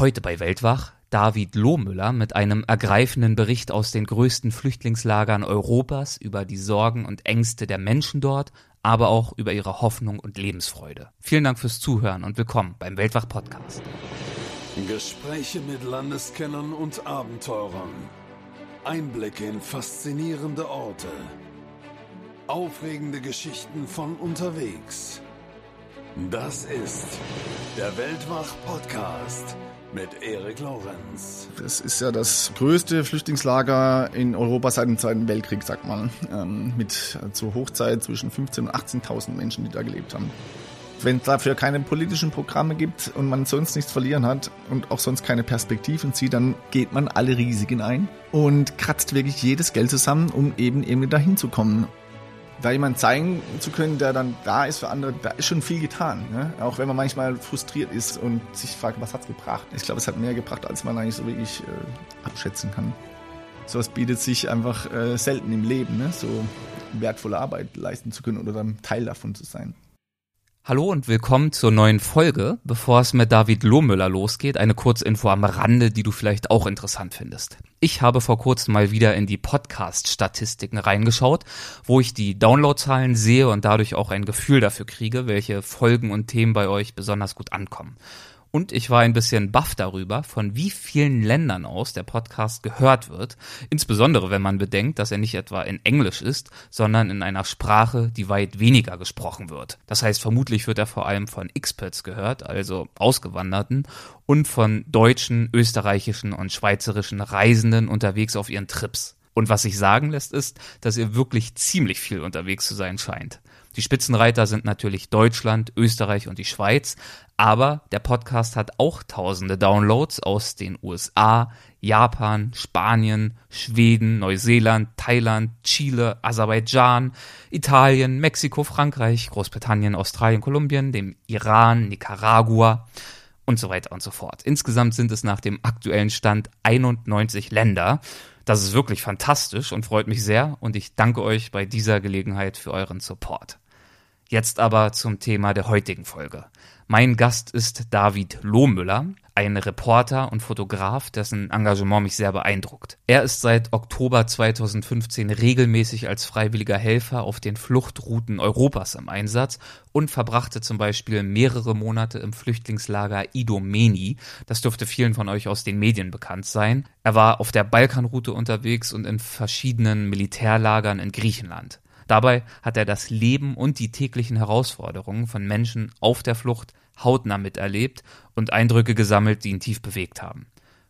Heute bei Weltwach David Lohmüller mit einem ergreifenden Bericht aus den größten Flüchtlingslagern Europas über die Sorgen und Ängste der Menschen dort, aber auch über ihre Hoffnung und Lebensfreude. Vielen Dank fürs Zuhören und willkommen beim Weltwach Podcast. Gespräche mit Landeskennern und Abenteurern. Einblicke in faszinierende Orte. Aufregende Geschichten von unterwegs. Das ist der Weltwach-Podcast mit Erik Lorenz. Das ist ja das größte Flüchtlingslager in Europa seit dem Zweiten Weltkrieg, sagt man. Ähm, mit zur Hochzeit zwischen 15.000 und 18.000 Menschen, die da gelebt haben. Wenn es dafür keine politischen Programme gibt und man sonst nichts verlieren hat und auch sonst keine Perspektiven sieht, dann geht man alle Risiken ein und kratzt wirklich jedes Geld zusammen, um eben irgendwie dahin zu kommen da jemand zeigen zu können, der dann da ist für andere, da ist schon viel getan. Ne? Auch wenn man manchmal frustriert ist und sich fragt, was hat's gebracht. Ich glaube, es hat mehr gebracht, als man eigentlich so wirklich äh, abschätzen kann. Sowas bietet sich einfach äh, selten im Leben, ne? so wertvolle Arbeit leisten zu können oder dann Teil davon zu sein. Hallo und willkommen zur neuen Folge. Bevor es mit David Lohmüller losgeht, eine Kurzinfo am Rande, die du vielleicht auch interessant findest. Ich habe vor kurzem mal wieder in die Podcast-Statistiken reingeschaut, wo ich die Downloadzahlen sehe und dadurch auch ein Gefühl dafür kriege, welche Folgen und Themen bei euch besonders gut ankommen. Und ich war ein bisschen baff darüber, von wie vielen Ländern aus der Podcast gehört wird. Insbesondere wenn man bedenkt, dass er nicht etwa in Englisch ist, sondern in einer Sprache, die weit weniger gesprochen wird. Das heißt, vermutlich wird er vor allem von Expats gehört, also Ausgewanderten, und von deutschen, österreichischen und schweizerischen Reisenden unterwegs auf ihren Trips. Und was sich sagen lässt, ist, dass ihr wirklich ziemlich viel unterwegs zu sein scheint. Die Spitzenreiter sind natürlich Deutschland, Österreich und die Schweiz, aber der Podcast hat auch tausende Downloads aus den USA, Japan, Spanien, Schweden, Neuseeland, Thailand, Chile, Aserbaidschan, Italien, Mexiko, Frankreich, Großbritannien, Australien, Kolumbien, dem Iran, Nicaragua und so weiter und so fort. Insgesamt sind es nach dem aktuellen Stand 91 Länder. Das ist wirklich fantastisch und freut mich sehr und ich danke euch bei dieser Gelegenheit für euren Support. Jetzt aber zum Thema der heutigen Folge. Mein Gast ist David Lohmüller, ein Reporter und Fotograf, dessen Engagement mich sehr beeindruckt. Er ist seit Oktober 2015 regelmäßig als freiwilliger Helfer auf den Fluchtrouten Europas im Einsatz und verbrachte zum Beispiel mehrere Monate im Flüchtlingslager Idomeni. Das dürfte vielen von euch aus den Medien bekannt sein. Er war auf der Balkanroute unterwegs und in verschiedenen Militärlagern in Griechenland. Dabei hat er das Leben und die täglichen Herausforderungen von Menschen auf der Flucht hautnah miterlebt und Eindrücke gesammelt, die ihn tief bewegt haben.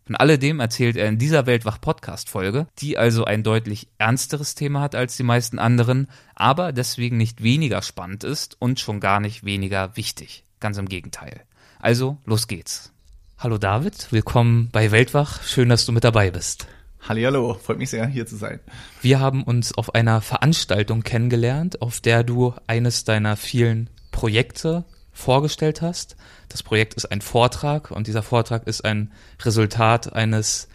Von alledem erzählt er in dieser Weltwach-Podcast-Folge, die also ein deutlich ernsteres Thema hat als die meisten anderen, aber deswegen nicht weniger spannend ist und schon gar nicht weniger wichtig. Ganz im Gegenteil. Also, los geht's. Hallo David, willkommen bei Weltwach. Schön, dass du mit dabei bist. Hallihallo, freut mich sehr, hier zu sein. Wir haben uns auf einer Veranstaltung kennengelernt, auf der du eines deiner vielen Projekte vorgestellt hast. Das Projekt ist ein Vortrag und dieser Vortrag ist ein Resultat eines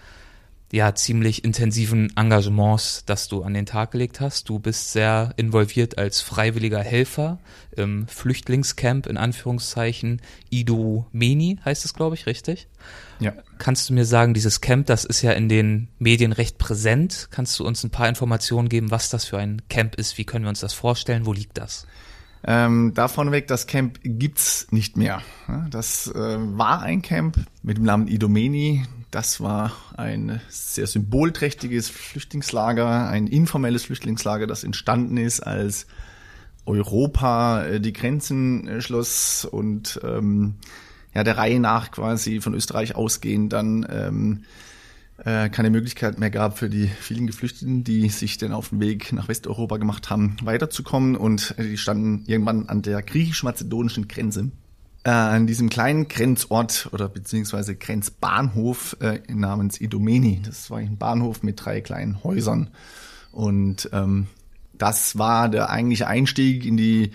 ja ziemlich intensiven Engagements, das du an den Tag gelegt hast. Du bist sehr involviert als freiwilliger Helfer im Flüchtlingscamp in Anführungszeichen Ido Meni heißt es, glaube ich, richtig? Ja. Kannst du mir sagen, dieses Camp, das ist ja in den Medien recht präsent. Kannst du uns ein paar Informationen geben, was das für ein Camp ist? Wie können wir uns das vorstellen? Wo liegt das? Ähm, davon weg, das Camp gibt's nicht mehr. Das äh, war ein Camp mit dem Namen Idomeni. Das war ein sehr symbolträchtiges Flüchtlingslager, ein informelles Flüchtlingslager, das entstanden ist, als Europa äh, die Grenzen äh, schloss und ähm, ja der Reihe nach quasi von Österreich ausgehend dann ähm, äh, keine Möglichkeit mehr gab für die vielen Geflüchteten, die sich dann auf den Weg nach Westeuropa gemacht haben, weiterzukommen. Und äh, die standen irgendwann an der griechisch-mazedonischen Grenze. Äh, an diesem kleinen Grenzort oder beziehungsweise Grenzbahnhof äh, namens Idomeni. Das war ein Bahnhof mit drei kleinen Häusern. Und ähm, das war der eigentliche Einstieg in die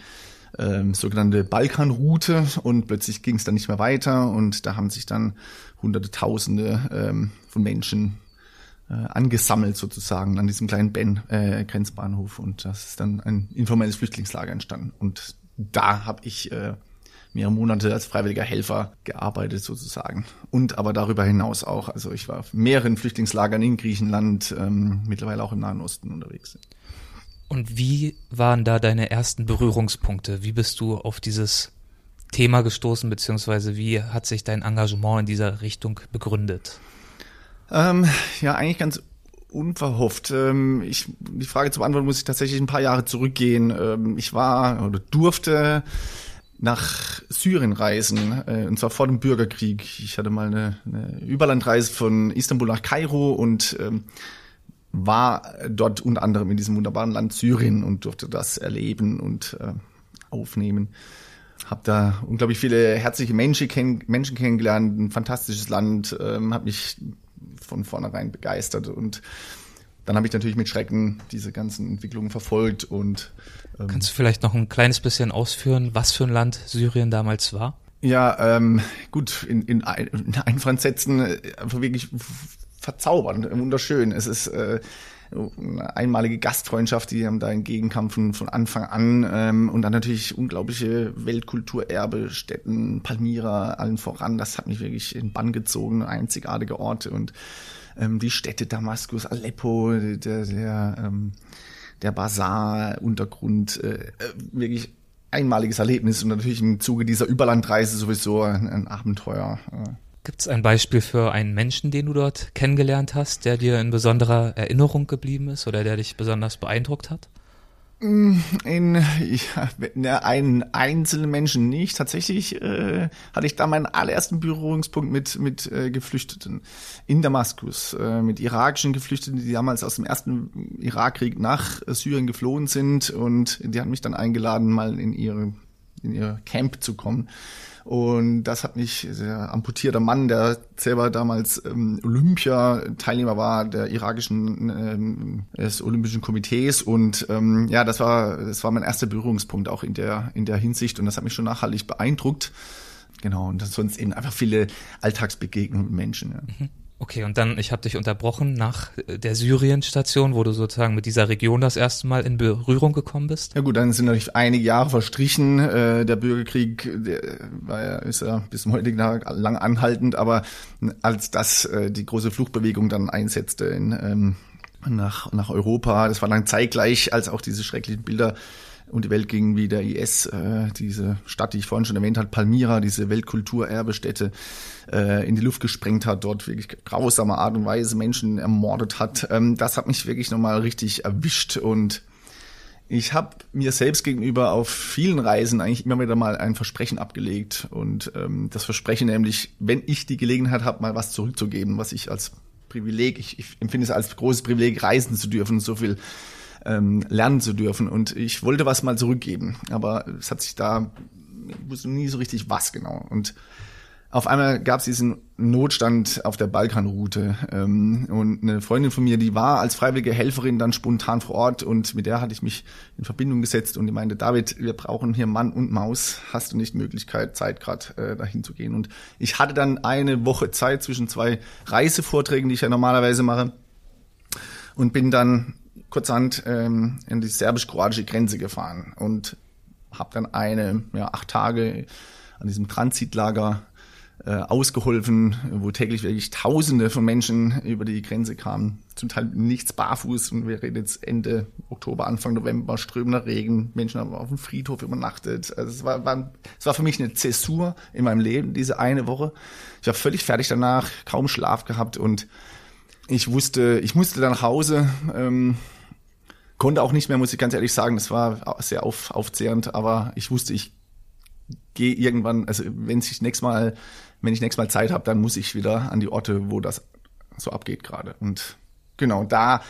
ähm, sogenannte Balkanroute und plötzlich ging es dann nicht mehr weiter und da haben sich dann hunderte Tausende ähm, von Menschen äh, angesammelt sozusagen an diesem kleinen ben, äh, Grenzbahnhof und das ist dann ein informelles Flüchtlingslager entstanden und da habe ich äh, mehrere Monate als freiwilliger Helfer gearbeitet sozusagen. Und aber darüber hinaus auch. Also ich war auf mehreren Flüchtlingslagern in Griechenland, ähm, mittlerweile auch im Nahen Osten unterwegs. Und wie waren da deine ersten Berührungspunkte? Wie bist du auf dieses Thema gestoßen, beziehungsweise wie hat sich dein Engagement in dieser Richtung begründet? Ähm, ja, eigentlich ganz unverhofft. Ähm, ich, die Frage zu beantworten muss ich tatsächlich ein paar Jahre zurückgehen. Ähm, ich war oder durfte nach Syrien reisen, äh, und zwar vor dem Bürgerkrieg. Ich hatte mal eine, eine Überlandreise von Istanbul nach Kairo und ähm, war dort unter anderem in diesem wunderbaren Land Syrien und durfte das erleben und äh, aufnehmen. Hab da unglaublich viele herzliche Menschen, kenn Menschen kennengelernt, ein fantastisches Land, ähm, habe mich von vornherein begeistert und dann habe ich natürlich mit Schrecken diese ganzen Entwicklungen verfolgt und ähm, kannst du vielleicht noch ein kleines bisschen ausführen, was für ein Land Syrien damals war? Ja, ähm, gut, in, in, ein, in einfachen Sätzen äh, einfach wirklich verzaubernd, wunderschön. Es ist äh, eine einmalige Gastfreundschaft, die haben da entgegenkampfen von Anfang an ähm, und dann natürlich unglaubliche Weltkulturerbe, Städten, Palmyra, allen voran. Das hat mich wirklich in Bann gezogen, einzigartige Orte und ähm, die Städte Damaskus, Aleppo, der, der, ähm, der Bazar-Untergrund, äh, äh, wirklich einmaliges Erlebnis und natürlich im Zuge dieser Überlandreise sowieso ein, ein Abenteuer. Äh. Gibt es ein Beispiel für einen Menschen, den du dort kennengelernt hast, der dir in besonderer Erinnerung geblieben ist oder der dich besonders beeindruckt hat? In ja, einen einzelnen Menschen nicht. Tatsächlich äh, hatte ich da meinen allerersten Berührungspunkt mit mit äh, Geflüchteten in Damaskus, äh, mit irakischen Geflüchteten, die damals aus dem ersten Irakkrieg nach Syrien geflohen sind und die haben mich dann eingeladen, mal in ihre in ihr Camp zu kommen. Und das hat mich, der amputierter Mann, der selber damals ähm, Olympia-Teilnehmer war, der irakischen ähm, des Olympischen Komitees. Und ähm, ja, das war, das war mein erster Berührungspunkt auch in der, in der Hinsicht. Und das hat mich schon nachhaltig beeindruckt. Genau, und sonst eben einfach viele Alltagsbegegnungen mit Menschen. Ja. Mhm. Okay, und dann, ich habe dich unterbrochen nach äh, der Syrien-Station, wo du sozusagen mit dieser Region das erste Mal in Berührung gekommen bist. Ja gut, dann sind natürlich einige Jahre verstrichen. Äh, der Bürgerkrieg der war ja, ist ja bis zum heutigen Tag lang anhaltend, aber als das äh, die große Fluchtbewegung dann einsetzte in, ähm, nach, nach Europa, das war dann zeitgleich, als auch diese schrecklichen Bilder und die Welt ging wie der IS, äh, diese Stadt, die ich vorhin schon erwähnt habe, Palmyra, diese Weltkulturerbestätte, äh, in die Luft gesprengt hat, dort wirklich grausamer Art und Weise Menschen ermordet hat. Ähm, das hat mich wirklich nochmal richtig erwischt und ich habe mir selbst gegenüber auf vielen Reisen eigentlich immer wieder mal ein Versprechen abgelegt und ähm, das Versprechen nämlich, wenn ich die Gelegenheit habe, mal was zurückzugeben, was ich als Privileg, ich, ich empfinde es als großes Privileg, reisen zu dürfen, so viel ähm, lernen zu dürfen. Und ich wollte was mal zurückgeben, aber es hat sich da, ich wusste nie so richtig was genau. Und auf einmal gab es diesen Notstand auf der Balkanroute ähm, und eine Freundin von mir, die war als freiwillige Helferin dann spontan vor Ort und mit der hatte ich mich in Verbindung gesetzt und die meinte, David, wir brauchen hier Mann und Maus, hast du nicht Möglichkeit, Zeit gerade äh, dahin zu gehen? Und ich hatte dann eine Woche Zeit zwischen zwei Reisevorträgen, die ich ja normalerweise mache und bin dann kurzhand ähm, in die serbisch-kroatische Grenze gefahren und habe dann eine, ja, acht Tage an diesem Transitlager äh, ausgeholfen, wo täglich wirklich Tausende von Menschen über die Grenze kamen. Zum Teil nichts barfuß und wir reden jetzt Ende Oktober, Anfang November, strömender Regen, Menschen haben auf dem Friedhof übernachtet. Also es war, war, es war für mich eine Zäsur in meinem Leben, diese eine Woche. Ich war völlig fertig danach, kaum Schlaf gehabt und ich wusste, ich musste dann nach Hause. Ähm, konnte auch nicht mehr, muss ich ganz ehrlich sagen. Das war sehr auf, aufzehrend, aber ich wusste, ich gehe irgendwann, also wenn ich nächstes Mal, wenn ich nächstes Mal Zeit habe, dann muss ich wieder an die Orte, wo das so abgeht gerade. Und genau, da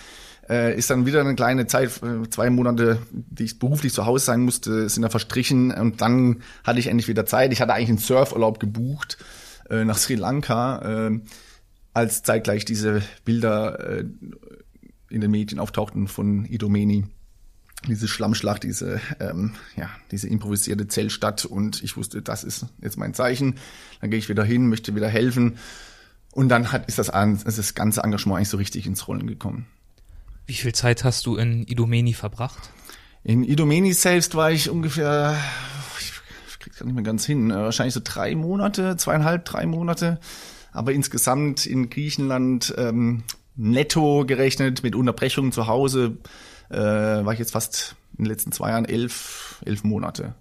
äh, ist dann wieder eine kleine Zeit, äh, zwei Monate, die ich beruflich zu Hause sein musste, sind da verstrichen und dann hatte ich endlich wieder Zeit. Ich hatte eigentlich einen Surfurlaub gebucht äh, nach Sri Lanka, äh, als zeitgleich diese Bilder äh, in den Medien auftauchten von Idomeni. Diese Schlammschlacht, diese, ähm, ja, diese improvisierte Zellstadt und ich wusste, das ist jetzt mein Zeichen. Dann gehe ich wieder hin, möchte wieder helfen. Und dann hat, ist das, ist das ganze Engagement eigentlich so richtig ins Rollen gekommen. Wie viel Zeit hast du in Idomeni verbracht? In Idomeni selbst war ich ungefähr, ich krieg's gar nicht mehr ganz hin, äh, wahrscheinlich so drei Monate, zweieinhalb, drei Monate. Aber insgesamt in Griechenland ähm, netto gerechnet mit Unterbrechungen zu Hause äh, war ich jetzt fast in den letzten zwei Jahren elf, elf Monate.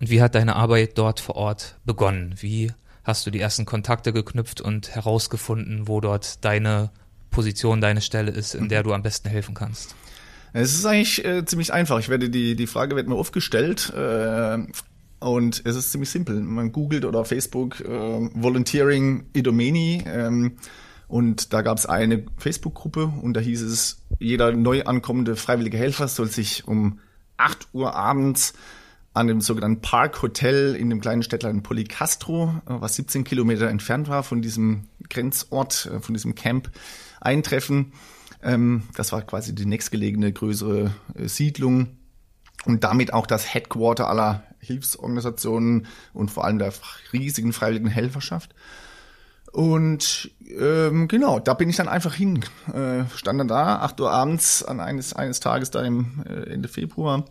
Und wie hat deine Arbeit dort vor Ort begonnen? Wie hast du die ersten Kontakte geknüpft und herausgefunden, wo dort deine Position, deine Stelle ist, in der du am besten helfen kannst? Es ist eigentlich äh, ziemlich einfach. Ich werde die, die Frage wird mir oft gestellt. Äh, und es ist ziemlich simpel. Man googelt oder Facebook äh, Volunteering Idomeni ähm, und da gab es eine Facebook-Gruppe und da hieß es, jeder neu ankommende freiwillige Helfer soll sich um 8 Uhr abends an dem sogenannten Park Hotel in dem kleinen Städtlein Policastro, äh, was 17 Kilometer entfernt war von diesem Grenzort, äh, von diesem Camp, eintreffen. Ähm, das war quasi die nächstgelegene größere äh, Siedlung und damit auch das Headquarter aller Hilfsorganisationen und vor allem der riesigen freiwilligen Helferschaft. Und ähm, genau, da bin ich dann einfach hin. Äh, stand dann da, 8 Uhr abends an eines, eines Tages da im äh, Ende Februar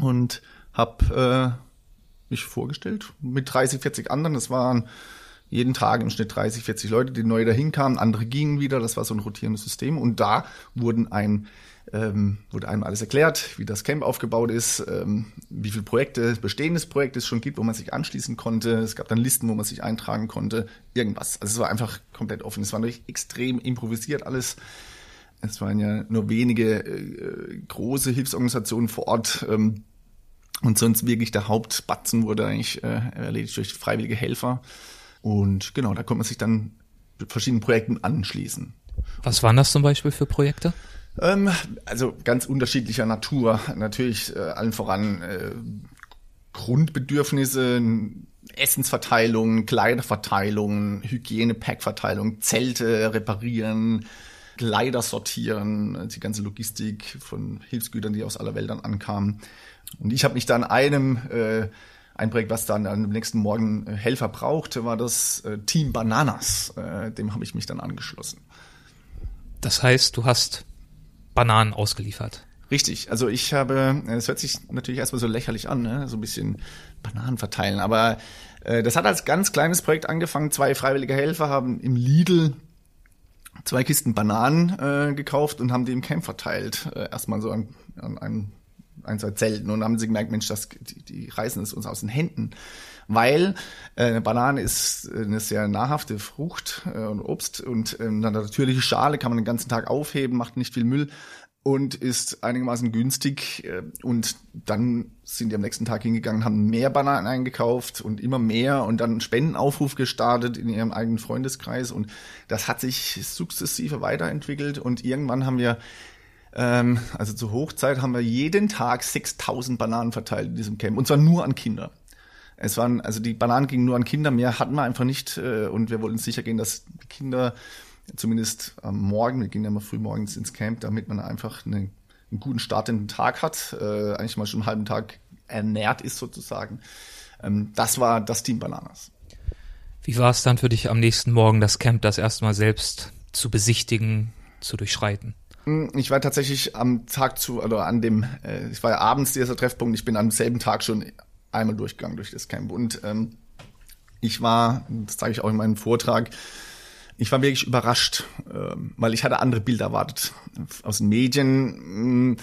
und habe äh, mich vorgestellt mit 30, 40 anderen. Das waren jeden Tag im Schnitt 30, 40 Leute, die neu dahin kamen. Andere gingen wieder. Das war so ein rotierendes System. Und da wurden ein ähm, wurde einem alles erklärt, wie das Camp aufgebaut ist, ähm, wie viele Projekte, bestehendes Projekt es schon gibt, wo man sich anschließen konnte. Es gab dann Listen, wo man sich eintragen konnte, irgendwas. Also es war einfach komplett offen. Es war natürlich extrem improvisiert alles. Es waren ja nur wenige äh, große Hilfsorganisationen vor Ort. Ähm, und sonst wirklich der Hauptbatzen wurde eigentlich äh, erledigt durch freiwillige Helfer. Und genau, da konnte man sich dann verschiedenen Projekten anschließen. Was waren das zum Beispiel für Projekte? Ähm, also ganz unterschiedlicher Natur. Natürlich äh, allen voran äh, Grundbedürfnisse, Essensverteilung, Kleiderverteilung, Hygienepackverteilung, Zelte reparieren, Kleider sortieren, die ganze Logistik von Hilfsgütern, die aus aller Welt dann ankamen. Und ich habe mich dann einem äh, ein Projekt, was dann am nächsten Morgen äh, Helfer brauchte, war das äh, Team Bananas. Äh, dem habe ich mich dann angeschlossen. Das heißt, du hast Bananen ausgeliefert. Richtig, also ich habe, es hört sich natürlich erstmal so lächerlich an, ne? so ein bisschen Bananen verteilen, aber äh, das hat als ganz kleines Projekt angefangen. Zwei freiwillige Helfer haben im Lidl zwei Kisten Bananen äh, gekauft und haben die im Camp verteilt. Äh, erstmal so an, an ein, ein, zwei Zelten und haben sie gemerkt, Mensch, das, die, die reißen es uns aus den Händen. Weil äh, eine Banane ist eine sehr nahrhafte Frucht äh, und Obst und äh, eine natürliche Schale kann man den ganzen Tag aufheben, macht nicht viel Müll und ist einigermaßen günstig. Äh, und dann sind die am nächsten Tag hingegangen, haben mehr Bananen eingekauft und immer mehr und dann einen Spendenaufruf gestartet in ihrem eigenen Freundeskreis. Und das hat sich sukzessive weiterentwickelt und irgendwann haben wir ähm, also zur Hochzeit haben wir jeden Tag 6000 Bananen verteilt in diesem Camp und zwar nur an Kinder. Es waren, also die Bananen gingen nur an Kinder, mehr hatten wir einfach nicht äh, und wir wollten sicher gehen, dass die Kinder zumindest am Morgen, wir gehen ja immer früh morgens ins Camp, damit man einfach eine, einen guten Start in den Tag hat, äh, eigentlich mal schon einen halben Tag ernährt ist sozusagen. Ähm, das war das Team Bananas. Wie war es dann für dich am nächsten Morgen, das Camp das erstmal selbst zu besichtigen, zu durchschreiten? Hm, ich war tatsächlich am Tag zu, oder an dem, äh, ich war ja abends dieser Treffpunkt, ich bin am selben Tag schon einmal durchgegangen durch das Camp und ähm, ich war, das zeige ich auch in meinem Vortrag, ich war wirklich überrascht, äh, weil ich hatte andere Bilder erwartet. Aus den Medien mh, hm,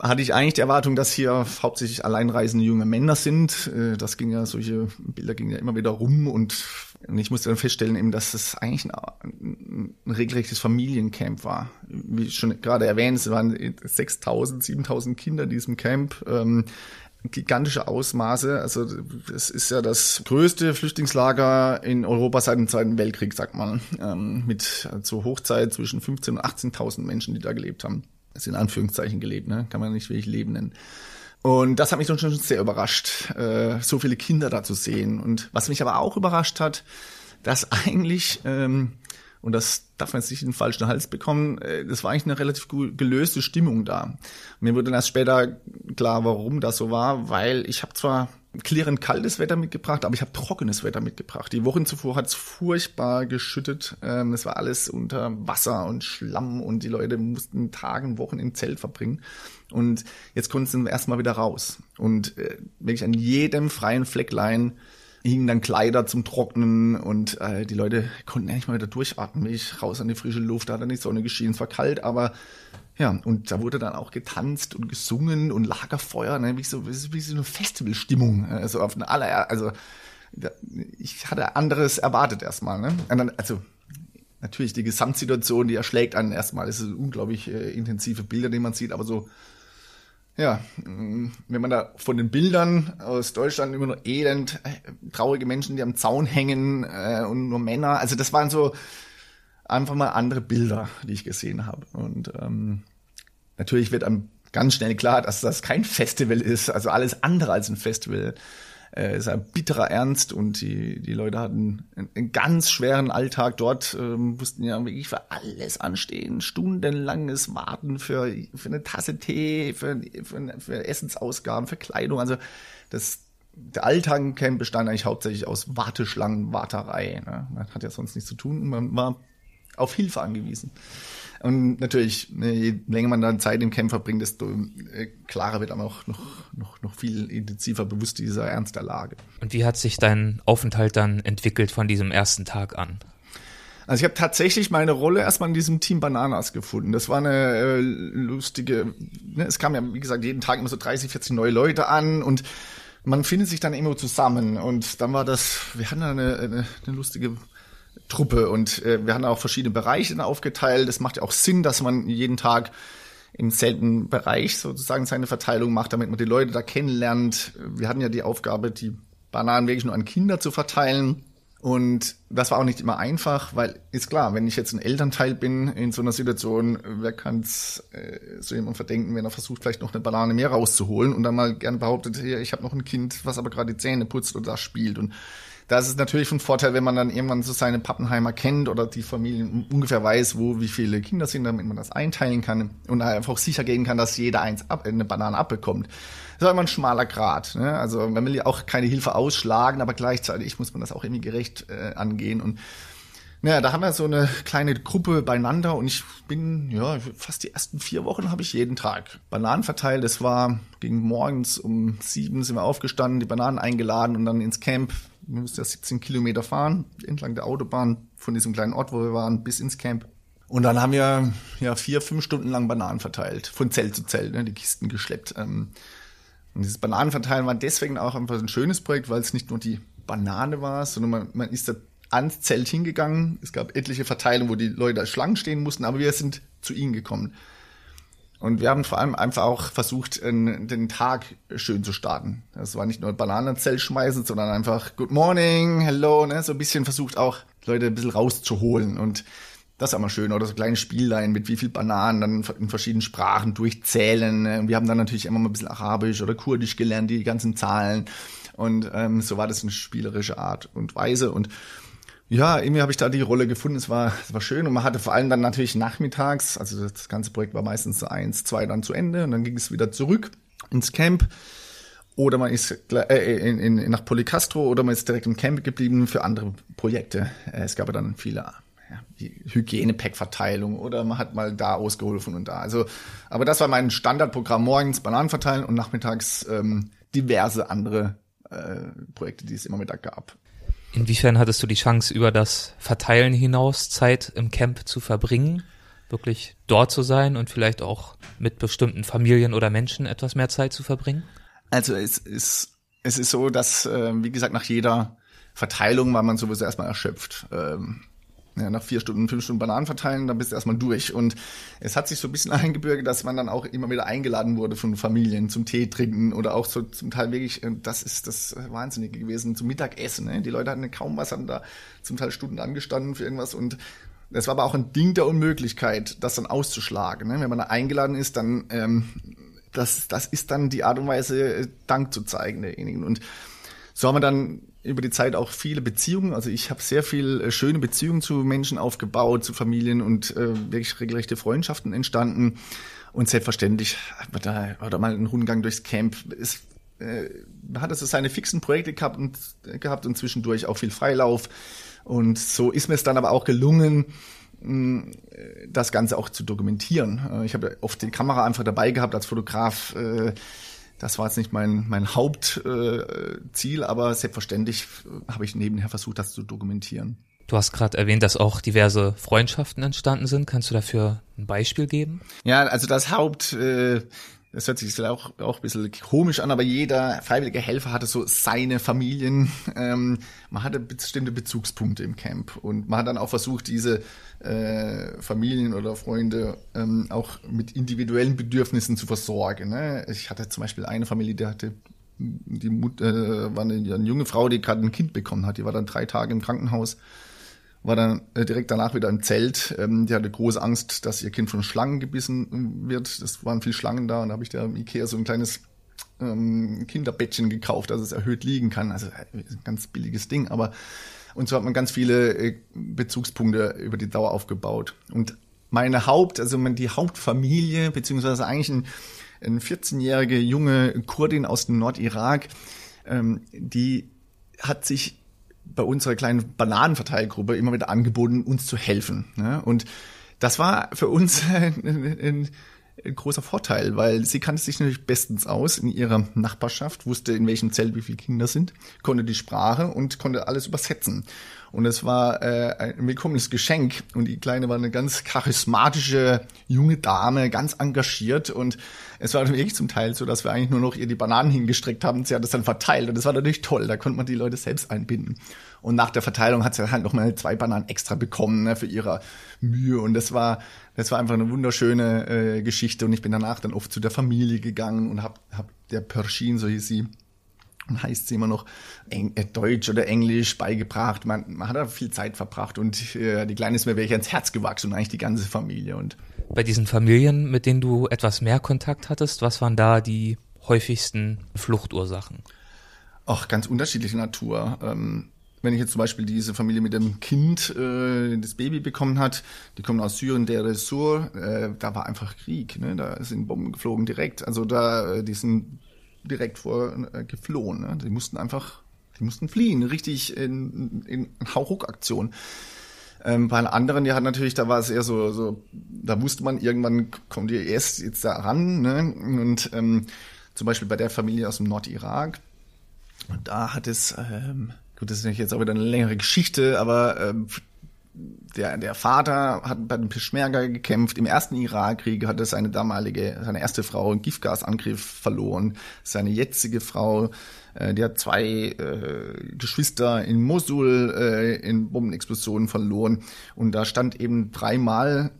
hatte ich eigentlich die Erwartung, dass hier hauptsächlich alleinreisende junge Männer sind. Äh, das ging ja, solche Bilder gingen ja immer wieder rum und ich musste dann feststellen, eben, dass es eigentlich ein, ein regelrechtes Familiencamp war. Wie schon gerade erwähnt, es waren 6.000, 7.000 Kinder in diesem Camp. Ähm, gigantische Ausmaße. Also es ist ja das größte Flüchtlingslager in Europa seit dem Zweiten Weltkrieg, sagt man, ähm, mit zur also Hochzeit zwischen 15.000 und 18.000 Menschen, die da gelebt haben. Das in Anführungszeichen gelebt, ne? kann man nicht wirklich Leben nennen. Und das hat mich schon sehr überrascht, äh, so viele Kinder da zu sehen. Und was mich aber auch überrascht hat, dass eigentlich ähm, und das darf man jetzt nicht in den falschen Hals bekommen, äh, das war eigentlich eine relativ gelöste Stimmung da. Mir wurde dann erst später klar, warum das so war, weil ich habe zwar klirrend kaltes Wetter mitgebracht, aber ich habe trockenes Wetter mitgebracht. Die Wochen zuvor hat es furchtbar geschüttet. Ähm, es war alles unter Wasser und Schlamm und die Leute mussten Tagen, Wochen im Zelt verbringen. Und jetzt konnten sie erstmal wieder raus. Und äh, wirklich an jedem freien Flecklein hingen dann Kleider zum Trocknen und äh, die Leute konnten endlich mal wieder durchatmen. Ich raus an die frische Luft, da hat dann die Sonne geschienen, es war kalt, aber ja, und da wurde dann auch getanzt und gesungen und Lagerfeuer, ne, wie so, wie so eine Festivalstimmung. Also auf eine aller, also ich hatte anderes erwartet erstmal. Ne? Also natürlich die Gesamtsituation, die erschlägt einen erstmal. Es sind unglaublich äh, intensive Bilder, die man sieht, aber so, ja, wenn man da von den Bildern aus Deutschland immer nur elend, äh, traurige Menschen, die am Zaun hängen äh, und nur Männer, also das waren so, einfach mal andere Bilder, die ich gesehen habe. Und ähm, natürlich wird einem ganz schnell klar, dass das kein Festival ist, also alles andere als ein Festival. Äh, ist ein bitterer Ernst und die, die Leute hatten einen, einen ganz schweren Alltag dort, ähm, mussten ja wirklich für alles anstehen, stundenlanges Warten für, für eine Tasse Tee, für, für, für Essensausgaben, für Kleidung. Also das, der Alltag im Camp bestand eigentlich hauptsächlich aus Warteschlangen, Warterei. Ne? Man hat ja sonst nichts zu tun. Man war auf Hilfe angewiesen. Und natürlich, ne, je länger man dann Zeit im Camp verbringt, desto äh, klarer wird einem auch noch, noch, noch viel intensiver bewusst dieser Ernst der Lage. Und wie hat sich dein Aufenthalt dann entwickelt von diesem ersten Tag an? Also ich habe tatsächlich meine Rolle erstmal in diesem Team Bananas gefunden. Das war eine äh, lustige, ne, es kam ja, wie gesagt, jeden Tag immer so 30, 40 neue Leute an und man findet sich dann immer zusammen. Und dann war das, wir hatten eine, eine, eine lustige Truppe und äh, wir haben auch verschiedene Bereiche aufgeteilt. Es macht ja auch Sinn, dass man jeden Tag im selben Bereich sozusagen seine Verteilung macht, damit man die Leute da kennenlernt. Wir hatten ja die Aufgabe, die Bananen wirklich nur an Kinder zu verteilen. Und das war auch nicht immer einfach, weil ist klar, wenn ich jetzt ein Elternteil bin in so einer Situation, wer kann es äh, so jemand verdenken, wenn er versucht, vielleicht noch eine Banane mehr rauszuholen und dann mal gern behauptet, hier, ich habe noch ein Kind, was aber gerade die Zähne putzt oder da spielt. Und da ist natürlich von Vorteil, wenn man dann irgendwann so seine Pappenheimer kennt oder die Familie ungefähr weiß, wo wie viele Kinder sind, damit man das einteilen kann und einfach sicher gehen kann, dass jeder eins ab, eine Banane abbekommt. Das ist immer ein schmaler Grad. Ne? Also man will ja auch keine Hilfe ausschlagen, aber gleichzeitig muss man das auch irgendwie gerecht äh, angehen und naja, da haben wir so eine kleine Gruppe beieinander und ich bin, ja, fast die ersten vier Wochen habe ich jeden Tag Bananen verteilt. Es war gegen morgens um sieben sind wir aufgestanden, die Bananen eingeladen und dann ins Camp wir mussten ja 17 Kilometer fahren, entlang der Autobahn, von diesem kleinen Ort, wo wir waren, bis ins Camp. Und dann haben wir ja vier, fünf Stunden lang Bananen verteilt, von Zelt zu Zelt, ne, die Kisten geschleppt. Ähm. Und dieses Bananenverteilen war deswegen auch einfach ein schönes Projekt, weil es nicht nur die Banane war, sondern man, man ist da ans Zelt hingegangen. Es gab etliche Verteilungen, wo die Leute da Schlangen stehen mussten, aber wir sind zu ihnen gekommen. Und wir haben vor allem einfach auch versucht, den Tag schön zu starten. Das war nicht nur Bananenzelt schmeißen, sondern einfach Good Morning, Hello, ne? so ein bisschen versucht auch Leute ein bisschen rauszuholen. Und das ist mal schön. Oder so kleine Spiellein mit wie viel Bananen dann in verschiedenen Sprachen durchzählen. Ne? Wir haben dann natürlich immer mal ein bisschen Arabisch oder Kurdisch gelernt, die ganzen Zahlen. Und ähm, so war das eine spielerische Art und Weise. Und ja, irgendwie habe ich da die Rolle gefunden. Es war, es war schön und man hatte vor allem dann natürlich nachmittags, also das ganze Projekt war meistens eins, zwei dann zu Ende und dann ging es wieder zurück ins Camp. Oder man ist äh, in, in, nach Policastro oder man ist direkt im Camp geblieben für andere Projekte. Äh, es gab dann viele ja, Hygienepack-Verteilung oder man hat mal da ausgeholfen und da. Also, aber das war mein Standardprogramm morgens Bananen verteilen und nachmittags ähm, diverse andere äh, Projekte, die es immer Mittag gab. Inwiefern hattest du die Chance, über das Verteilen hinaus Zeit im Camp zu verbringen? Wirklich dort zu sein und vielleicht auch mit bestimmten Familien oder Menschen etwas mehr Zeit zu verbringen? Also es ist, es ist so, dass, äh, wie gesagt, nach jeder Verteilung war man sowieso erstmal erschöpft. Ähm, ja, nach vier Stunden, fünf Stunden Bananen verteilen, dann bist du erstmal durch. Und es hat sich so ein bisschen eingebürgert, dass man dann auch immer wieder eingeladen wurde von Familien zum Tee trinken oder auch so zum Teil wirklich, äh, das ist das Wahnsinnige gewesen, zum Mittagessen. Ne? Die Leute hatten kaum was, haben da zum Teil Stunden angestanden für irgendwas und das war aber auch ein Ding der Unmöglichkeit, das dann auszuschlagen. Ne? Wenn man da eingeladen ist, dann ähm, das, das ist dann die Art und Weise, Dank zu zeigen derjenigen. Und so haben wir dann über die Zeit auch viele Beziehungen. Also ich habe sehr viel äh, schöne Beziehungen zu Menschen aufgebaut, zu Familien und äh, wirklich regelrechte Freundschaften entstanden. Und selbstverständlich, da, oder mal ein Rundgang durchs Camp, es, äh, hatte so seine fixen Projekte gehabt und, gehabt und zwischendurch auch viel Freilauf. Und so ist mir es dann aber auch gelungen, das Ganze auch zu dokumentieren. Äh, ich habe oft die Kamera einfach dabei gehabt als Fotograf. Äh, das war jetzt nicht mein, mein Hauptziel, aber selbstverständlich habe ich nebenher versucht, das zu dokumentieren. Du hast gerade erwähnt, dass auch diverse Freundschaften entstanden sind. Kannst du dafür ein Beispiel geben? Ja, also das Haupt, äh, das hört sich auch, auch ein bisschen komisch an, aber jeder freiwillige Helfer hatte so seine Familien. Ähm, man hatte bestimmte Bezugspunkte im Camp und man hat dann auch versucht, diese äh, Familien oder Freunde ähm, auch mit individuellen Bedürfnissen zu versorgen. Ne? Ich hatte zum Beispiel eine Familie, die hatte die Mutter, äh, war eine, eine junge Frau, die gerade ein Kind bekommen hat. Die war dann drei Tage im Krankenhaus war dann äh, direkt danach wieder im Zelt. Ähm, die hatte große Angst, dass ihr Kind von Schlangen gebissen wird. Es waren viel Schlangen da und da habe ich der Ikea so ein kleines ähm, Kinderbettchen gekauft, dass es erhöht liegen kann. Also äh, ein ganz billiges Ding, aber und so hat man ganz viele äh, Bezugspunkte über die Dauer aufgebaut. Und meine Haupt, also die Hauptfamilie, beziehungsweise eigentlich ein, ein 14-jährige junge Kurdin aus dem Nordirak, ähm, die hat sich bei unserer kleinen Bananenverteilgruppe immer wieder angeboten, uns zu helfen. Ne? Und das war für uns ein, ein, ein, großer Vorteil, weil sie kannte sich natürlich bestens aus in ihrer Nachbarschaft, wusste in welchem Zelt wie viele Kinder sind, konnte die Sprache und konnte alles übersetzen. Und es war äh, ein willkommenes Geschenk. Und die Kleine war eine ganz charismatische junge Dame, ganz engagiert. Und es war wirklich zum Teil so, dass wir eigentlich nur noch ihr die Bananen hingestreckt haben. Sie hat es dann verteilt. Und das war natürlich toll. Da konnte man die Leute selbst einbinden. Und nach der Verteilung hat sie halt noch mal zwei Bananen extra bekommen ne, für ihre Mühe. Und das war, das war einfach eine wunderschöne äh, Geschichte. Und ich bin danach dann oft zu der Familie gegangen und hab, hab der Pershing, so hieß sie, und heißt sie immer noch Eng äh, Deutsch oder Englisch beigebracht. Man, man hat da viel Zeit verbracht und äh, die Kleine ist mir wirklich ans Herz gewachsen und eigentlich die ganze Familie. Und bei diesen Familien, mit denen du etwas mehr Kontakt hattest, was waren da die häufigsten Fluchtursachen? Ach, ganz unterschiedliche Natur. Ähm, wenn ich jetzt zum Beispiel diese Familie mit dem Kind äh, das Baby bekommen hat, die kommen aus Syrien, der Resur, äh, da war einfach Krieg, ne? da sind Bomben geflogen direkt. Also da, äh, die sind direkt vor äh, geflohen. Ne? Die mussten einfach, die mussten fliehen, richtig in, in Hauruck-Aktion. Ähm, bei anderen, die hat natürlich, da war es eher so, so, da wusste man, irgendwann kommt die erst jetzt da ran. Ne? Und ähm, zum Beispiel bei der Familie aus dem Nordirak, da hat es, ähm, gut, das ist jetzt auch wieder eine längere Geschichte, aber ähm, der, der Vater hat bei den Peschmerga gekämpft. Im ersten Irakkrieg hatte seine damalige, seine erste Frau einen Giftgasangriff verloren. Seine jetzige Frau, äh, die hat zwei äh, Geschwister in Mosul äh, in Bombenexplosionen verloren. Und da stand eben dreimal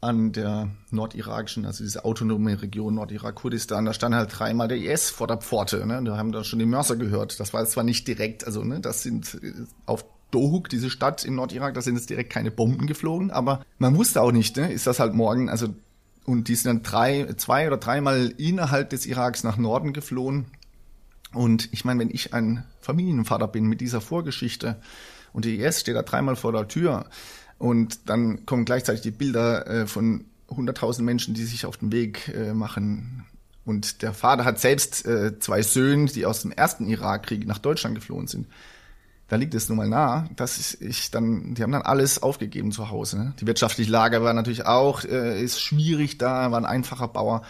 an der nordirakischen, also diese autonome Region Nordirak-Kurdistan, da stand halt dreimal der IS vor der Pforte. Ne? Da haben dann schon die Mörser gehört. Das war zwar nicht direkt, also ne, das sind äh, auf Dohuk, diese Stadt im Nordirak, da sind jetzt direkt keine Bomben geflogen, aber man wusste auch nicht, ne, ist das halt morgen, also und die sind dann drei, zwei oder dreimal innerhalb des Iraks nach Norden geflohen. Und ich meine, wenn ich ein Familienvater bin mit dieser Vorgeschichte und die IS steht da dreimal vor der Tür und dann kommen gleichzeitig die Bilder äh, von 100.000 Menschen, die sich auf den Weg äh, machen. Und der Vater hat selbst äh, zwei Söhne, die aus dem ersten Irakkrieg nach Deutschland geflohen sind da liegt es nun mal nah, dass ich dann, die haben dann alles aufgegeben zu Hause. Ne? Die wirtschaftliche Lage war natürlich auch, äh, ist schwierig da, war ein einfacher Bauer.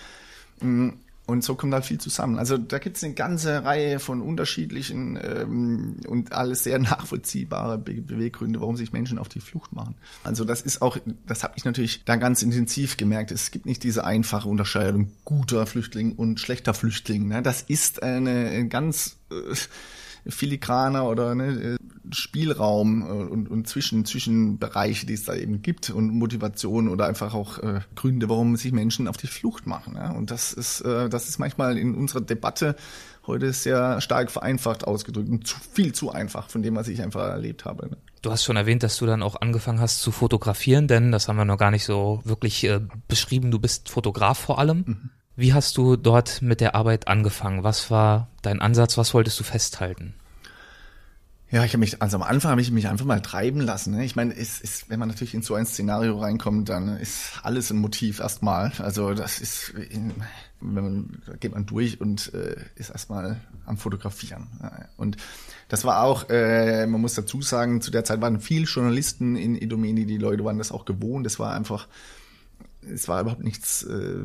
Mm, und so kommt halt viel zusammen. Also da gibt es eine ganze Reihe von unterschiedlichen ähm, und alles sehr nachvollziehbare Be Beweggründe, warum sich Menschen auf die Flucht machen. Also das ist auch, das habe ich natürlich da ganz intensiv gemerkt. Es gibt nicht diese einfache Unterscheidung guter Flüchtling und schlechter Flüchtling. Ne? Das ist eine, eine ganz äh, filigraner oder ne, Spielraum äh, und, und zwischen, Zwischenbereiche, die es da eben gibt und Motivation oder einfach auch äh, Gründe, warum sich Menschen auf die Flucht machen. Ja? Und das ist, äh, das ist manchmal in unserer Debatte heute sehr stark vereinfacht ausgedrückt und zu, viel zu einfach von dem, was ich einfach erlebt habe. Ne? Du hast schon erwähnt, dass du dann auch angefangen hast zu fotografieren, denn das haben wir noch gar nicht so wirklich äh, beschrieben. Du bist Fotograf vor allem. Mhm. Wie hast du dort mit der Arbeit angefangen? Was war dein Ansatz? Was wolltest du festhalten? Ja, ich habe mich, also am Anfang habe ich mich einfach mal treiben lassen. Ne? Ich meine, es ist, wenn man natürlich in so ein Szenario reinkommt, dann ist alles ein Motiv erstmal. Also das ist, wenn man, da geht man durch und äh, ist erstmal am Fotografieren. Und das war auch, äh, man muss dazu sagen, zu der Zeit waren viele Journalisten in Idomeni, die Leute waren das auch gewohnt. Das war einfach, es war überhaupt nichts äh,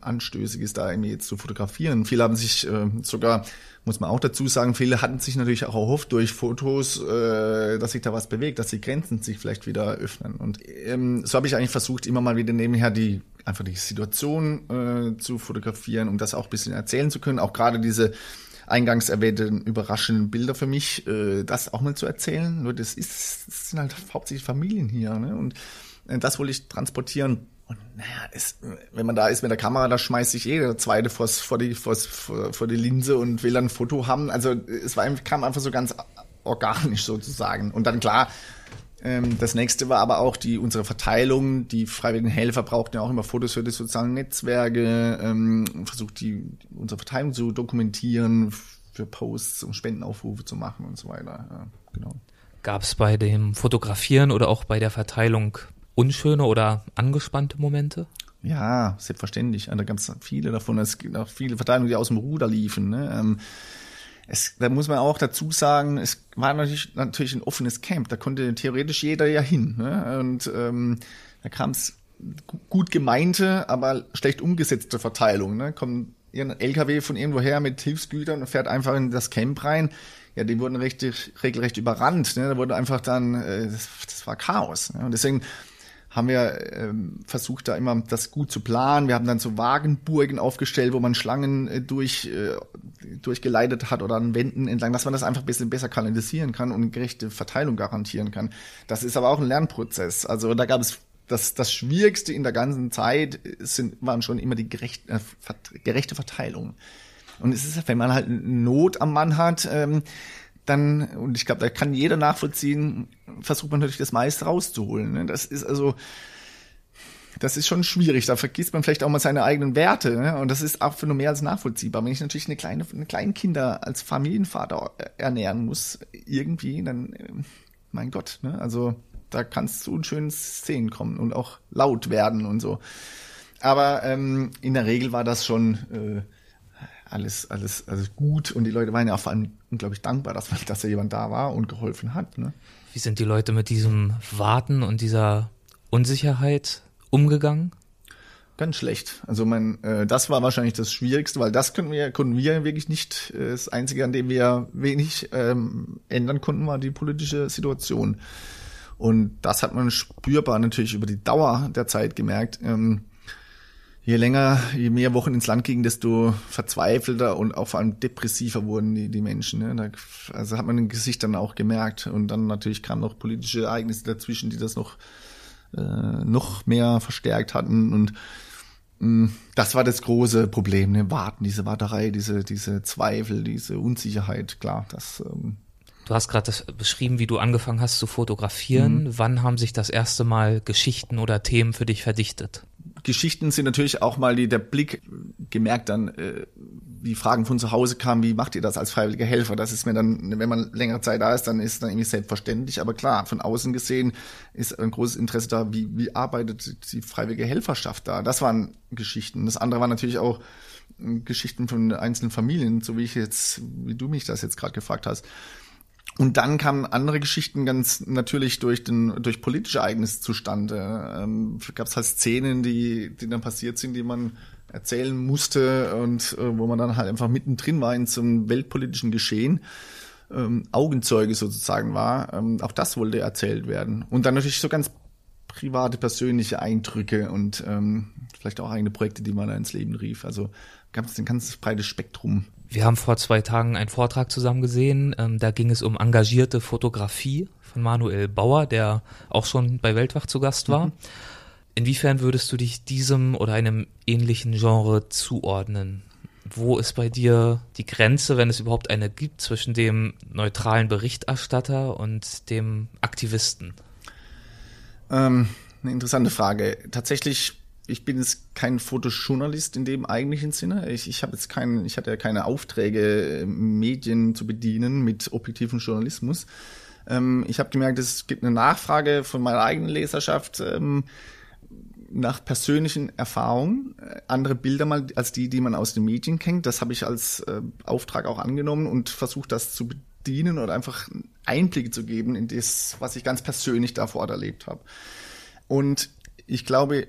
Anstößiges da irgendwie jetzt zu fotografieren. Viele haben sich äh, sogar muss man auch dazu sagen, viele hatten sich natürlich auch erhofft durch Fotos, äh, dass sich da was bewegt, dass die Grenzen sich vielleicht wieder öffnen. Und ähm, so habe ich eigentlich versucht, immer mal wieder nebenher die einfach die Situation äh, zu fotografieren, um das auch ein bisschen erzählen zu können. Auch gerade diese eingangs erwähnten überraschenden Bilder für mich, äh, das auch mal zu erzählen. Nur das ist, das sind halt hauptsächlich Familien hier, ne? Und äh, das wollte ich transportieren naja, es, wenn man da ist mit der Kamera, da schmeißt sich jeder zweite vors, vor, die, vors, vor, vor die Linse und will dann ein Foto haben. Also es war, kam einfach so ganz organisch sozusagen. Und dann klar, ähm, das nächste war aber auch die unsere Verteilung. Die freiwilligen Helfer brauchten ja auch immer Fotos für die sozialen Netzwerke, ähm, versucht die unsere Verteilung zu dokumentieren, für Posts und Spendenaufrufe zu machen und so weiter. Ja, genau. Gab es bei dem Fotografieren oder auch bei der Verteilung unschöne oder angespannte Momente? Ja, selbstverständlich. Da gab es viele davon. Es gibt auch viele Verteidigungen, die aus dem Ruder liefen. Ne? Ähm, es, da muss man auch dazu sagen, es war natürlich, natürlich ein offenes Camp. Da konnte theoretisch jeder ja hin. Ne? Und ähm, da kam es gut gemeinte, aber schlecht umgesetzte Verteilung. Ne? Kommt ein LKW von irgendwoher mit Hilfsgütern und fährt einfach in das Camp rein. Ja, die wurden richtig, regelrecht überrannt. Ne? Da wurde einfach dann, äh, das, das war Chaos. Ne? Und deswegen haben wir ähm, versucht, da immer das gut zu planen. Wir haben dann so Wagenburgen aufgestellt, wo man Schlangen äh, durch, äh, durchgeleitet hat oder an Wänden entlang, dass man das einfach ein bisschen besser kanalisieren kann und eine gerechte Verteilung garantieren kann. Das ist aber auch ein Lernprozess. Also da gab es das, das Schwierigste in der ganzen Zeit sind, waren schon immer die gerecht, äh, gerechte Verteilung. Und es ist, wenn man halt Not am Mann hat, ähm, dann, und ich glaube, da kann jeder nachvollziehen, versucht man natürlich das meiste rauszuholen. Ne? Das ist also, das ist schon schwierig. Da vergisst man vielleicht auch mal seine eigenen Werte. Ne? Und das ist auch für nur mehr als nachvollziehbar. Wenn ich natürlich eine kleine, eine kleinen Kinder als Familienvater ernähren muss, irgendwie, dann, äh, mein Gott, ne? also da kann es zu unschönen Szenen kommen und auch laut werden und so. Aber ähm, in der Regel war das schon äh, alles, alles, alles gut und die Leute waren ja auch vor allem unglaublich dankbar, dass, dass da jemand da war und geholfen hat. Ne? Wie sind die Leute mit diesem Warten und dieser Unsicherheit umgegangen? Ganz schlecht. Also mein, äh, das war wahrscheinlich das Schwierigste, weil das können wir, konnten wir wirklich nicht. Äh, das Einzige, an dem wir wenig ähm, ändern konnten, war die politische Situation. Und das hat man spürbar natürlich über die Dauer der Zeit gemerkt. Ähm, je länger, je mehr Wochen ins Land gingen, desto verzweifelter und auch vor allem depressiver wurden die, die Menschen. Ne? Da, also hat man im Gesicht dann auch gemerkt. Und dann natürlich kamen noch politische Ereignisse dazwischen, die das noch, äh, noch mehr verstärkt hatten. Und mh, mm, das war das große Problem, ne? Warten, diese Warterei, diese, diese Zweifel, diese Unsicherheit, klar, das ähm, Du hast gerade beschrieben, wie du angefangen hast zu fotografieren. Mhm. Wann haben sich das erste Mal Geschichten oder Themen für dich verdichtet? Geschichten sind natürlich auch mal die, der Blick gemerkt dann, äh, wie Fragen von zu Hause kamen, wie macht ihr das als freiwilliger Helfer? Das ist mir dann, wenn man längere Zeit da ist, dann ist es dann irgendwie selbstverständlich. Aber klar, von außen gesehen ist ein großes Interesse da, wie, wie arbeitet die freiwillige Helferschaft da? Das waren Geschichten. Das andere waren natürlich auch äh, Geschichten von einzelnen Familien, so wie ich jetzt, wie du mich das jetzt gerade gefragt hast. Und dann kamen andere Geschichten ganz natürlich durch den durch politische Ereignisse zustande. Ähm, Gab es halt Szenen, die die dann passiert sind, die man erzählen musste und äh, wo man dann halt einfach mittendrin war in so einem weltpolitischen Geschehen. Ähm, Augenzeuge sozusagen war. Ähm, auch das wollte erzählt werden. Und dann natürlich so ganz private, persönliche Eindrücke und ähm, vielleicht auch eigene Projekte, die man da ins Leben rief. Also gab es ein ganz breites Spektrum wir haben vor zwei Tagen einen Vortrag zusammen gesehen. Ähm, da ging es um engagierte Fotografie von Manuel Bauer, der auch schon bei Weltwach zu Gast war. Mhm. Inwiefern würdest du dich diesem oder einem ähnlichen Genre zuordnen? Wo ist bei dir die Grenze, wenn es überhaupt eine gibt, zwischen dem neutralen Berichterstatter und dem Aktivisten? Ähm, eine interessante Frage. Tatsächlich ich bin jetzt kein Fotojournalist in dem eigentlichen Sinne. Ich, ich habe jetzt keinen, ich hatte ja keine Aufträge, Medien zu bedienen mit objektivem Journalismus. Ähm, ich habe gemerkt, es gibt eine Nachfrage von meiner eigenen Leserschaft ähm, nach persönlichen Erfahrungen, äh, andere Bilder mal als die, die man aus den Medien kennt. Das habe ich als äh, Auftrag auch angenommen und versucht, das zu bedienen oder einfach Einblicke zu geben in das, was ich ganz persönlich da vor Ort erlebt habe. Und ich glaube,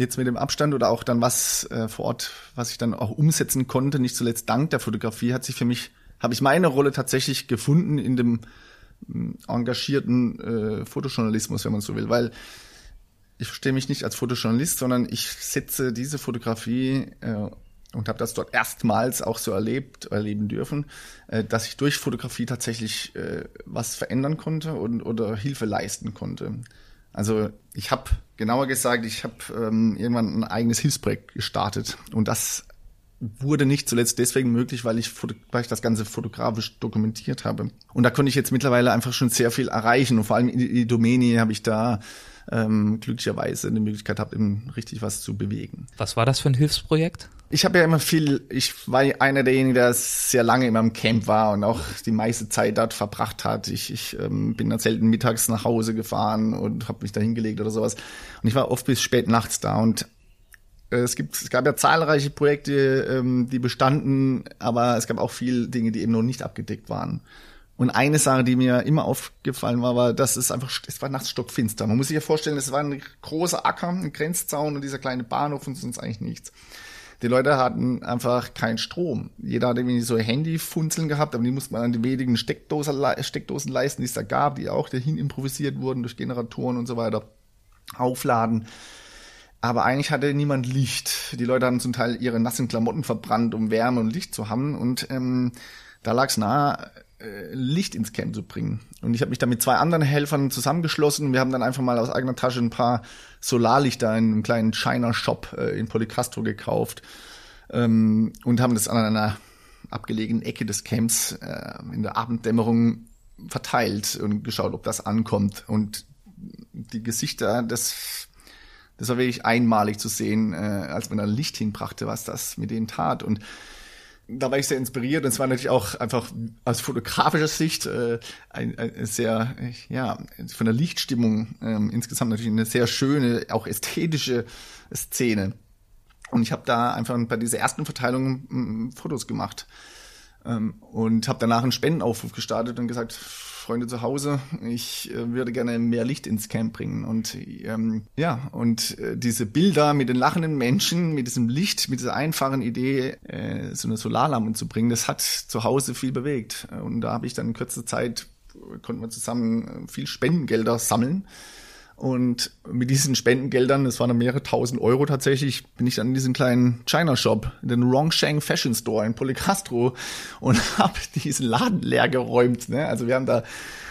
jetzt mit dem Abstand oder auch dann was äh, vor Ort, was ich dann auch umsetzen konnte, nicht zuletzt dank der Fotografie, hat sich für mich, habe ich meine Rolle tatsächlich gefunden in dem äh, engagierten äh, Fotojournalismus, wenn man so will, weil ich verstehe mich nicht als Fotojournalist, sondern ich setze diese Fotografie äh, und habe das dort erstmals auch so erlebt, erleben dürfen, äh, dass ich durch Fotografie tatsächlich äh, was verändern konnte und oder Hilfe leisten konnte. Also ich habe genauer gesagt, ich habe ähm, irgendwann ein eigenes Hilfsprojekt gestartet und das wurde nicht zuletzt deswegen möglich, weil ich, weil ich das Ganze fotografisch dokumentiert habe. Und da konnte ich jetzt mittlerweile einfach schon sehr viel erreichen und vor allem in die Domäne habe ich da ähm, glücklicherweise eine Möglichkeit habe, eben richtig was zu bewegen. Was war das für ein Hilfsprojekt? Ich habe ja immer viel, ich war einer derjenigen, der sehr lange in meinem Camp war und auch die meiste Zeit dort verbracht hat. Ich, ich ähm, bin dann selten mittags nach Hause gefahren und habe mich da hingelegt oder sowas. Und ich war oft bis spät nachts da und äh, es gibt, es gab ja zahlreiche Projekte, ähm, die bestanden, aber es gab auch viele Dinge, die eben noch nicht abgedeckt waren. Und eine Sache, die mir immer aufgefallen war, war, dass es einfach, es war nachts stockfinster. Man muss sich ja vorstellen, es war ein großer Acker, ein Grenzzaun und dieser kleine Bahnhof und sonst eigentlich nichts. Die Leute hatten einfach keinen Strom. Jeder hat irgendwie so Handyfunzeln gehabt, aber die musste man an die wenigen Steckdosen, Steckdosen leisten, die es da gab, die auch dahin improvisiert wurden durch Generatoren und so weiter, aufladen. Aber eigentlich hatte niemand Licht. Die Leute hatten zum Teil ihre nassen Klamotten verbrannt, um Wärme und Licht zu haben. Und ähm, da lag es nahe, äh, Licht ins Camp zu bringen. Und ich habe mich da mit zwei anderen Helfern zusammengeschlossen. Wir haben dann einfach mal aus eigener Tasche ein paar Solarlichter in einem kleinen China-Shop äh, in Polycastro gekauft ähm, und haben das an einer abgelegenen Ecke des Camps äh, in der Abenddämmerung verteilt und geschaut, ob das ankommt. Und die Gesichter, das, das war wirklich einmalig zu sehen, äh, als man da Licht hinbrachte, was das mit denen tat. Und da war ich sehr inspiriert und es war natürlich auch einfach aus fotografischer Sicht äh, ein, ein sehr, ja, von der Lichtstimmung ähm, insgesamt natürlich eine sehr schöne, auch ästhetische Szene. Und ich habe da einfach bei dieser ersten Verteilung m, Fotos gemacht und habe danach einen Spendenaufruf gestartet und gesagt, Freunde zu Hause, ich äh, würde gerne mehr Licht ins Camp bringen. Und ähm, ja, und äh, diese Bilder mit den lachenden Menschen, mit diesem Licht, mit dieser einfachen Idee, äh, so eine Solarlampe zu bringen, das hat zu Hause viel bewegt. Und da habe ich dann in kurzer Zeit, konnten wir zusammen viel Spendengelder sammeln. Und mit diesen Spendengeldern, das waren mehrere tausend Euro tatsächlich, bin ich dann in diesen kleinen China-Shop, den Rongsheng Fashion Store in Polycastro und habe diesen Laden leer geräumt. Ne? Also wir haben da,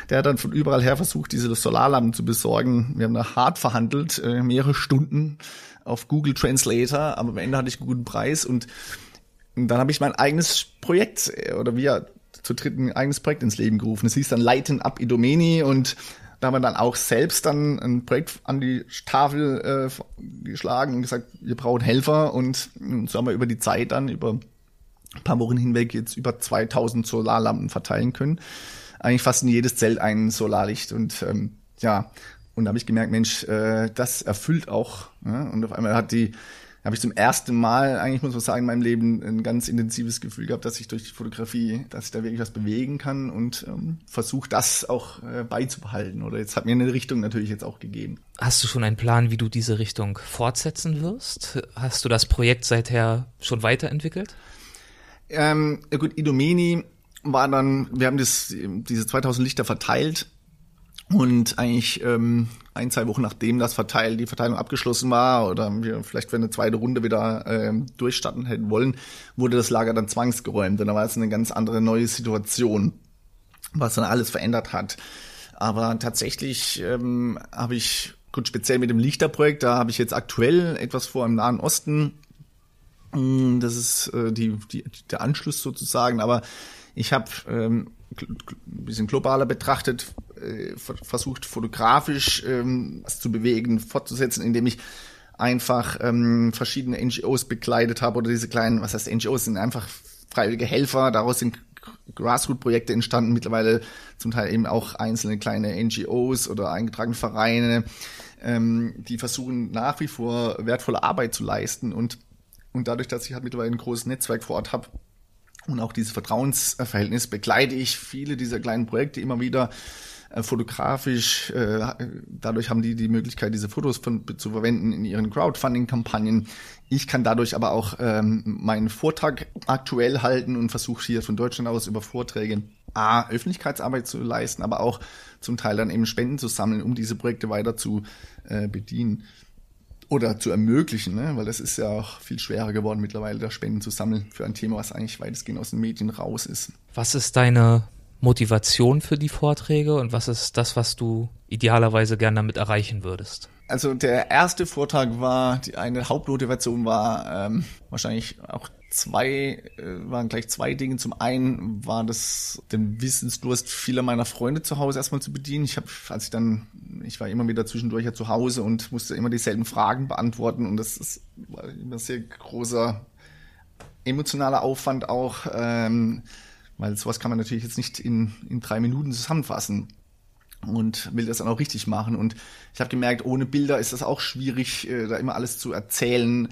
der hat dann von überall her versucht, diese Solarlampen zu besorgen. Wir haben da hart verhandelt, äh, mehrere Stunden auf Google Translator, aber am Ende hatte ich einen guten Preis und, dann habe ich mein eigenes Projekt äh, oder wir zu dritten eigenes Projekt ins Leben gerufen. Es hieß dann Lighten Up Idomeni und da haben wir dann auch selbst dann ein Projekt an die Tafel äh, geschlagen und gesagt, wir brauchen Helfer und, und so haben wir über die Zeit dann über ein paar Wochen hinweg jetzt über 2000 Solarlampen verteilen können. Eigentlich fast in jedes Zelt ein Solarlicht und ähm, ja, und da habe ich gemerkt, Mensch, äh, das erfüllt auch. Ja? Und auf einmal hat die habe ich zum ersten Mal, eigentlich muss man sagen, in meinem Leben ein ganz intensives Gefühl gehabt, dass ich durch die Fotografie, dass ich da wirklich was bewegen kann und ähm, versuche das auch äh, beizubehalten. Oder jetzt hat mir eine Richtung natürlich jetzt auch gegeben. Hast du schon einen Plan, wie du diese Richtung fortsetzen wirst? Hast du das Projekt seither schon weiterentwickelt? Ähm, gut, Idomeni war dann, wir haben das, diese 2000 Lichter verteilt und eigentlich ähm, ein, zwei Wochen nachdem das Verteil, die Verteilung abgeschlossen war oder wir vielleicht für eine zweite Runde wieder ähm, durchstarten hätten wollen, wurde das Lager dann zwangsgeräumt. Und da war es eine ganz andere neue Situation, was dann alles verändert hat. Aber tatsächlich ähm, habe ich, gut, speziell mit dem Lichterprojekt, da habe ich jetzt aktuell etwas vor im Nahen Osten. Mm, das ist äh, die, die, der Anschluss sozusagen. Aber ich habe ähm, ein bisschen globaler betrachtet äh, versucht fotografisch ähm, was zu bewegen, fortzusetzen, indem ich einfach ähm, verschiedene NGOs begleitet habe oder diese kleinen, was heißt NGOs, sind einfach freiwillige Helfer, daraus sind Grassroot-Projekte entstanden, mittlerweile zum Teil eben auch einzelne kleine NGOs oder eingetragene Vereine, ähm, die versuchen nach wie vor wertvolle Arbeit zu leisten. Und, und dadurch, dass ich halt mittlerweile ein großes Netzwerk vor Ort habe, und auch dieses Vertrauensverhältnis begleite ich viele dieser kleinen Projekte immer wieder äh, fotografisch. Äh, dadurch haben die die Möglichkeit, diese Fotos von, zu verwenden in ihren Crowdfunding-Kampagnen. Ich kann dadurch aber auch ähm, meinen Vortrag aktuell halten und versuche hier von Deutschland aus über Vorträge A, Öffentlichkeitsarbeit zu leisten, aber auch zum Teil dann eben Spenden zu sammeln, um diese Projekte weiter zu äh, bedienen oder zu ermöglichen, ne? weil das ist ja auch viel schwerer geworden mittlerweile, da Spenden zu sammeln für ein Thema, was eigentlich weitestgehend aus den Medien raus ist. Was ist deine Motivation für die Vorträge und was ist das, was du idealerweise gerne damit erreichen würdest? Also der erste Vortrag war, die eine Hauptmotivation war ähm, wahrscheinlich auch zwei, äh, waren gleich zwei Dinge. Zum einen war das den Wissensdurst vieler meiner Freunde zu Hause erstmal zu bedienen. Ich habe, als ich dann, ich war immer wieder zwischendurch ja zu Hause und musste immer dieselben Fragen beantworten und das ist immer sehr großer emotionaler Aufwand auch. Ähm, weil sowas kann man natürlich jetzt nicht in, in drei Minuten zusammenfassen und will das dann auch richtig machen. Und ich habe gemerkt, ohne Bilder ist das auch schwierig, äh, da immer alles zu erzählen.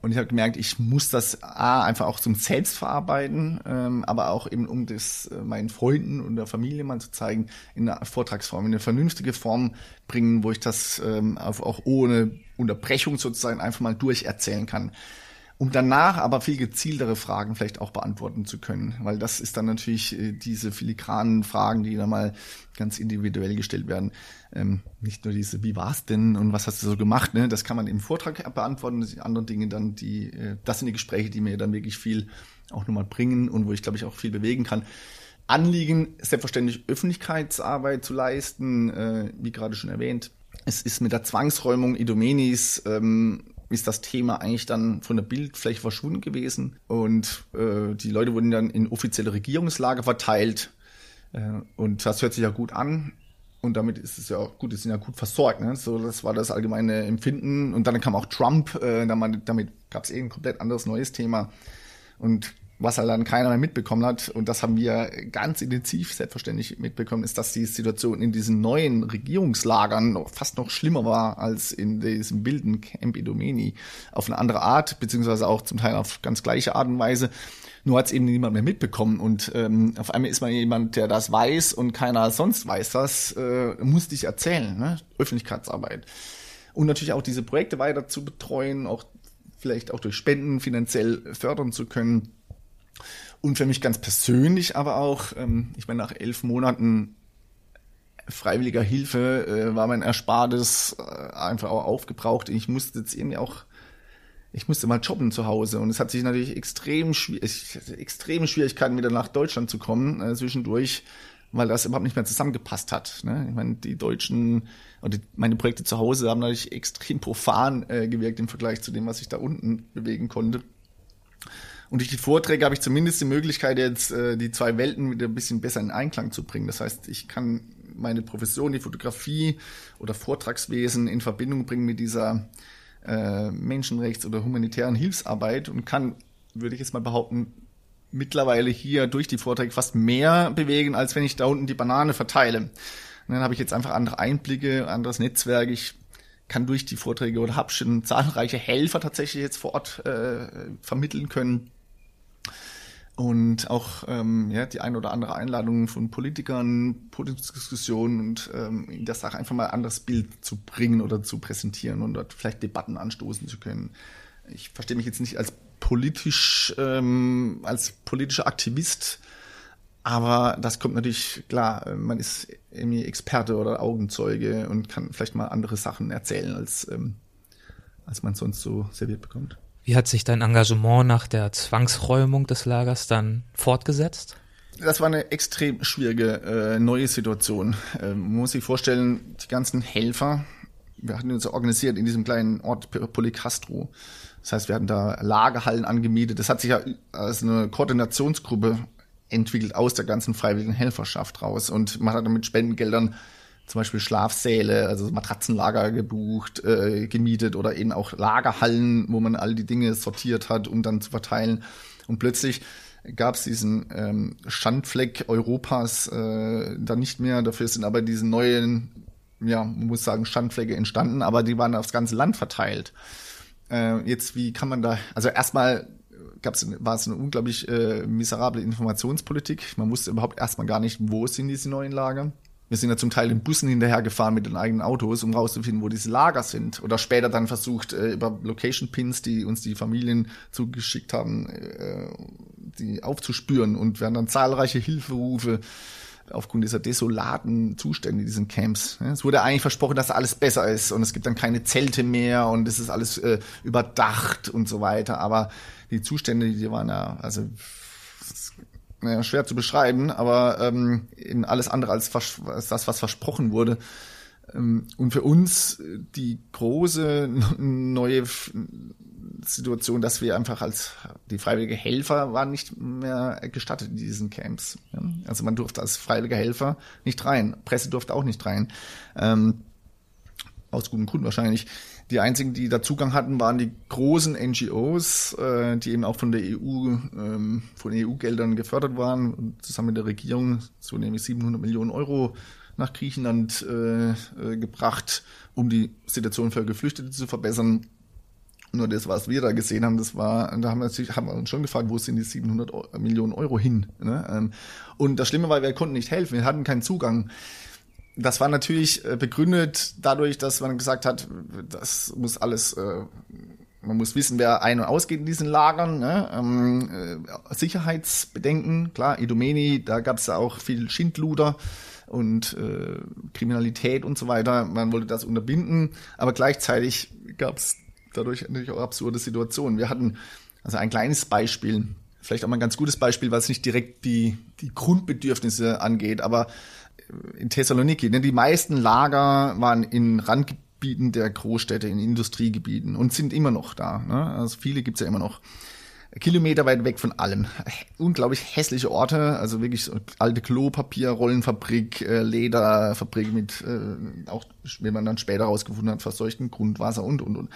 Und ich habe gemerkt, ich muss das A, einfach auch zum Selbstverarbeiten, ähm, aber auch eben, um das äh, meinen Freunden und der Familie mal zu zeigen, in einer Vortragsform, in eine vernünftige Form bringen, wo ich das ähm, auch ohne Unterbrechung sozusagen einfach mal durcherzählen kann um danach aber viel gezieltere Fragen vielleicht auch beantworten zu können, weil das ist dann natürlich äh, diese filigranen Fragen, die dann mal ganz individuell gestellt werden. Ähm, nicht nur diese, wie war's denn und was hast du so gemacht, ne? Das kann man im Vortrag beantworten, die anderen Dinge dann, die, äh, das sind die Gespräche, die mir dann wirklich viel auch nochmal bringen und wo ich glaube ich auch viel bewegen kann. Anliegen, selbstverständlich Öffentlichkeitsarbeit zu leisten, äh, wie gerade schon erwähnt. Es ist mit der Zwangsräumung Idomenis ähm, ist das Thema eigentlich dann von der Bildfläche verschwunden gewesen und äh, die Leute wurden dann in offizielle Regierungslager verteilt äh, und das hört sich ja gut an und damit ist es ja auch gut, die sind ja gut versorgt. Ne? So, das war das allgemeine Empfinden und dann kam auch Trump, äh, damit, damit gab es eh ein komplett anderes neues Thema und was halt dann keiner mehr mitbekommen hat, und das haben wir ganz intensiv selbstverständlich mitbekommen, ist, dass die Situation in diesen neuen Regierungslagern noch, fast noch schlimmer war als in diesem wilden Camp Idomeni. Auf eine andere Art, beziehungsweise auch zum Teil auf ganz gleiche Art und Weise. Nur hat es eben niemand mehr mitbekommen. Und ähm, auf einmal ist man jemand, der das weiß und keiner sonst weiß das, äh, muss dich erzählen. Ne? Öffentlichkeitsarbeit. Und natürlich auch diese Projekte weiter zu betreuen, auch vielleicht auch durch Spenden finanziell fördern zu können und für mich ganz persönlich aber auch, ähm, ich meine, nach elf Monaten freiwilliger Hilfe äh, war mein Erspartes äh, einfach auch aufgebraucht. Ich musste jetzt irgendwie auch, ich musste mal jobben zu Hause und es hat sich natürlich extrem schwierig, extreme Schwierigkeiten wieder nach Deutschland zu kommen äh, zwischendurch, weil das überhaupt nicht mehr zusammengepasst hat. Ne? Ich meine, die Deutschen oder meine Projekte zu Hause haben natürlich extrem profan äh, gewirkt im Vergleich zu dem, was ich da unten bewegen konnte. Und durch die Vorträge habe ich zumindest die Möglichkeit, jetzt äh, die zwei Welten wieder ein bisschen besser in Einklang zu bringen. Das heißt, ich kann meine Profession, die Fotografie oder Vortragswesen in Verbindung bringen mit dieser äh, Menschenrechts- oder humanitären Hilfsarbeit und kann, würde ich jetzt mal behaupten, mittlerweile hier durch die Vorträge fast mehr bewegen, als wenn ich da unten die Banane verteile. Und dann habe ich jetzt einfach andere Einblicke, anderes Netzwerk. Ich kann durch die Vorträge oder habe schon zahlreiche Helfer tatsächlich jetzt vor Ort äh, vermitteln können und auch ähm, ja, die ein oder andere Einladung von Politikern, Podiumsdiskussionen und ähm, in der Sache einfach mal ein anderes Bild zu bringen oder zu präsentieren und dort vielleicht Debatten anstoßen zu können. Ich verstehe mich jetzt nicht als politisch, ähm, als politischer Aktivist, aber das kommt natürlich klar, man ist irgendwie Experte oder Augenzeuge und kann vielleicht mal andere Sachen erzählen, als, ähm, als man sonst so serviert bekommt. Wie hat sich dein Engagement nach der Zwangsräumung des Lagers dann fortgesetzt? Das war eine extrem schwierige äh, neue Situation. Ähm, man muss sich vorstellen, die ganzen Helfer, wir hatten uns organisiert in diesem kleinen Ort Policastro. Das heißt, wir hatten da Lagerhallen angemietet. Das hat sich ja als eine Koordinationsgruppe entwickelt aus der ganzen freiwilligen Helferschaft raus. Und man hat dann mit Spendengeldern zum Beispiel Schlafsäle, also Matratzenlager gebucht, äh, gemietet oder eben auch Lagerhallen, wo man all die Dinge sortiert hat, um dann zu verteilen. Und plötzlich gab es diesen ähm, Schandfleck Europas äh, dann nicht mehr. Dafür sind aber diese neuen, ja, man muss sagen, Schandflecke entstanden, aber die waren aufs ganze Land verteilt. Äh, jetzt, wie kann man da, also erstmal gab's, war es eine unglaublich äh, miserable Informationspolitik. Man wusste überhaupt erstmal gar nicht, wo sind diese neuen Lager. Wir sind ja zum Teil in Bussen hinterhergefahren mit den eigenen Autos, um rauszufinden, wo diese Lager sind. Oder später dann versucht, äh, über Location-Pins, die uns die Familien zugeschickt haben, äh, die aufzuspüren. Und werden dann zahlreiche Hilferufe aufgrund dieser desolaten Zustände diesen Camps. Es wurde eigentlich versprochen, dass alles besser ist und es gibt dann keine Zelte mehr und es ist alles äh, überdacht und so weiter. Aber die Zustände, die waren ja, also naja, schwer zu beschreiben, aber ähm, in alles andere als, als das, was versprochen wurde. Ähm, und für uns die große neue Situation, dass wir einfach als die freiwillige Helfer waren nicht mehr gestattet in diesen Camps. Ja? Also man durfte als freiwilliger Helfer nicht rein. Presse durfte auch nicht rein. Ähm, aus gutem Grund wahrscheinlich. Die einzigen, die da Zugang hatten, waren die großen NGOs, äh, die eben auch von der EU, ähm, von EU-Geldern gefördert waren, und zusammen mit der Regierung, so nämlich 700 Millionen Euro nach Griechenland äh, äh, gebracht, um die Situation für Geflüchtete zu verbessern. Nur das, was wir da gesehen haben, das war, da haben wir, natürlich, haben wir uns schon gefragt, wo sind die 700 Millionen Euro hin? Ne? Ähm, und das Schlimme war, wir konnten nicht helfen, wir hatten keinen Zugang das war natürlich äh, begründet dadurch, dass man gesagt hat, das muss alles, äh, man muss wissen, wer ein- und ausgeht in diesen Lagern. Ne? Ähm, äh, Sicherheitsbedenken, klar, Idomeni, da gab es ja auch viel Schindluder und Kriminalität und so weiter. Man wollte das unterbinden, aber gleichzeitig gab es dadurch natürlich auch absurde Situationen. Wir hatten also ein kleines Beispiel, vielleicht auch mal ein ganz gutes Beispiel, was nicht direkt die, die Grundbedürfnisse angeht, aber in Thessaloniki. Ne? Die meisten Lager waren in Randgebieten der Großstädte, in Industriegebieten und sind immer noch da. Ne? Also viele gibt's ja immer noch. Kilometer weit weg von allem. Unglaublich hässliche Orte, also wirklich so alte Klopapierrollenfabrik, äh, Lederfabrik mit, äh, auch wie man dann später rausgefunden hat, verseuchtem Grundwasser und, und, und.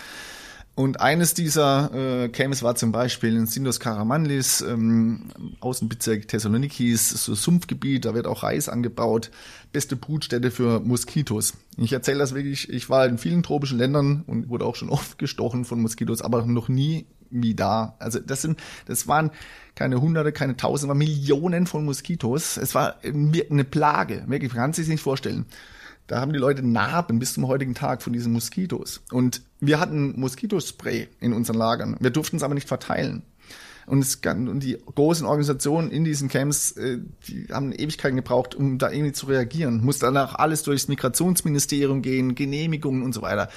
Und eines dieser äh, Camps war zum Beispiel in Sindos Karamanlis, ähm, Außenbezirk Thessalonikis, so Sumpfgebiet, da wird auch Reis angebaut, beste Brutstätte für Moskitos. Ich erzähle das wirklich, ich war in vielen tropischen Ländern und wurde auch schon oft gestochen von Moskitos, aber noch nie wie da. Also das sind, das waren keine Hunderte, keine Tausende, waren Millionen von Moskitos. Es war eine Plage, wirklich, man kann sich nicht vorstellen. Da haben die Leute Narben bis zum heutigen Tag von diesen Moskitos. Und wir hatten Moskitospray in unseren Lagern. Wir durften es aber nicht verteilen. Und, es, und die großen Organisationen in diesen Camps, äh, die haben Ewigkeiten gebraucht, um da irgendwie zu reagieren. Muss danach alles durchs Migrationsministerium gehen, Genehmigungen und so weiter.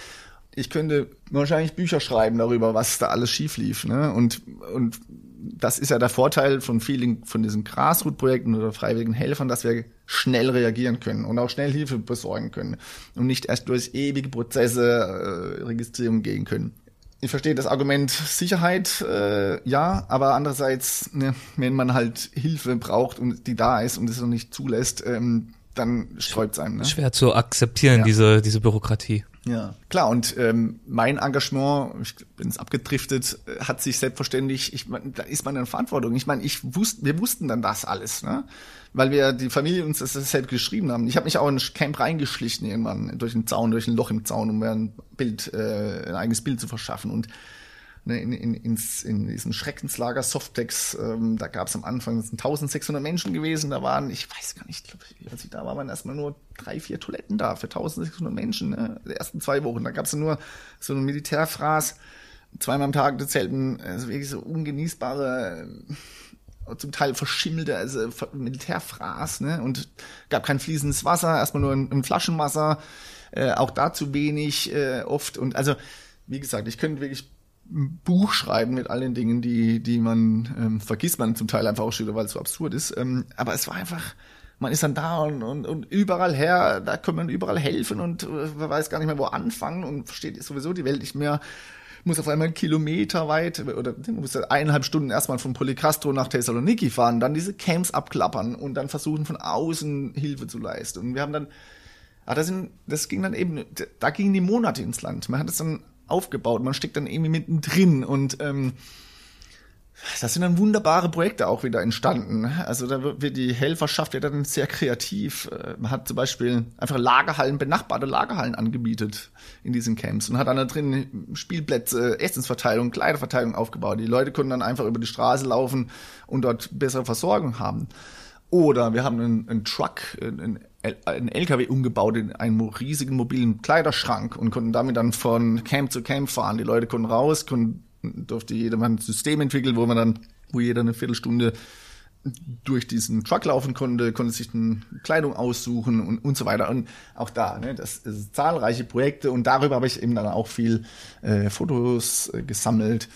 Ich könnte wahrscheinlich Bücher schreiben darüber, was da alles schief lief. Ne? Und, und das ist ja der Vorteil von vielen von diesen Grassroot-Projekten oder freiwilligen Helfern, dass wir schnell reagieren können und auch schnell Hilfe besorgen können und nicht erst durch ewige Prozesse äh, Registrierung gehen können. Ich verstehe das Argument Sicherheit, äh, ja, aber andererseits, ne, wenn man halt Hilfe braucht und die da ist und es noch nicht zulässt, ähm, dann sträubt es einem. Ne? Schwer zu akzeptieren, ja. diese, diese Bürokratie. Ja, klar. Und ähm, mein Engagement, ich bin es abgedriftet, äh, hat sich selbstverständlich, ich mein, da ist man in Verantwortung. Ich meine, ich wusste, wir wussten dann das alles, ne? Weil wir die Familie uns das selbst geschrieben haben. Ich habe mich auch in ein Camp reingeschlichen irgendwann durch einen Zaun, durch ein Loch im Zaun, um mir ein Bild, äh, ein eigenes Bild zu verschaffen. Und ne, in, in, ins, in diesem Schreckenslager Softex, ähm, da gab es am Anfang, sind 1600 Menschen gewesen, da waren, ich weiß gar nicht, glaub, als ich da war, waren erstmal nur drei, vier Toiletten da für 1600 Menschen, ne? die ersten zwei Wochen. Da gab es nur so ein Militärfraß, zweimal am Tag das Zelten, also wirklich so ungenießbare äh, zum Teil verschimmelte also Militärfraß, ne? Und gab kein fließendes Wasser, erstmal nur ein, ein Flaschenwasser, äh, auch dazu wenig äh, oft. Und also, wie gesagt, ich könnte wirklich Buch schreiben mit all den Dingen, die, die man ähm, vergisst man zum Teil einfach auch schon, weil es so absurd ist. Ähm, aber es war einfach, man ist dann da und, und, und überall her, da kann man überall helfen und äh, weiß gar nicht mehr, wo anfangen und versteht sowieso die Welt nicht mehr. Muss auf einmal Kilometer weit oder muss eineinhalb Stunden erstmal von Polycastro nach Thessaloniki fahren, dann diese Camps abklappern und dann versuchen von außen Hilfe zu leisten. Und wir haben dann Aber das, sind, das ging dann eben, da gingen die Monate ins Land. Man hat es dann aufgebaut, man steckt dann irgendwie mittendrin und ähm, das sind dann wunderbare Projekte auch wieder entstanden. Also da wird die Helferschaft ja dann sehr kreativ. Äh, man hat zum Beispiel einfach Lagerhallen, benachbarte Lagerhallen angebietet in diesen Camps und hat dann da drin Spielplätze, Essensverteilung, Kleiderverteilung aufgebaut. Die Leute konnten dann einfach über die Straße laufen und dort bessere Versorgung haben. Oder wir haben einen, einen Truck, einen, einen LKW umgebaut in einen riesigen mobilen Kleiderschrank und konnten damit dann von Camp zu Camp fahren. Die Leute konnten raus, konnten durfte jedermann ein System entwickeln, wo man dann, wo jeder eine Viertelstunde durch diesen Truck laufen konnte, konnte sich eine Kleidung aussuchen und, und so weiter. Und auch da, ne, das, das sind zahlreiche Projekte und darüber habe ich eben dann auch viel äh, Fotos äh, gesammelt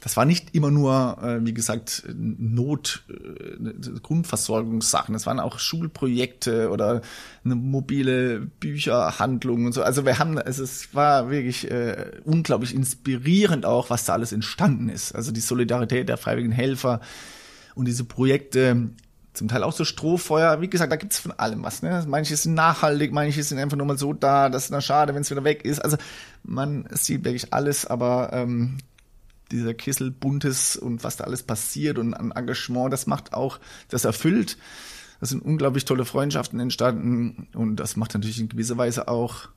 das war nicht immer nur, äh, wie gesagt, Not, äh, Grundversorgungssachen. Das waren auch Schulprojekte oder eine mobile Bücherhandlung und so. Also wir haben, also es war wirklich äh, unglaublich inspirierend auch, was da alles entstanden ist. Also die Solidarität der freiwilligen Helfer und diese Projekte, zum Teil auch so Strohfeuer. Wie gesagt, da gibt's von allem was. Ne? Manche sind nachhaltig, manche sind einfach nur mal so da, das ist na schade, wenn es wieder weg ist. Also man sieht wirklich alles, aber ähm, dieser Kessel buntes und was da alles passiert und an Engagement, das macht auch, das erfüllt. Das sind unglaublich tolle Freundschaften entstanden und das macht natürlich in gewisser Weise auch,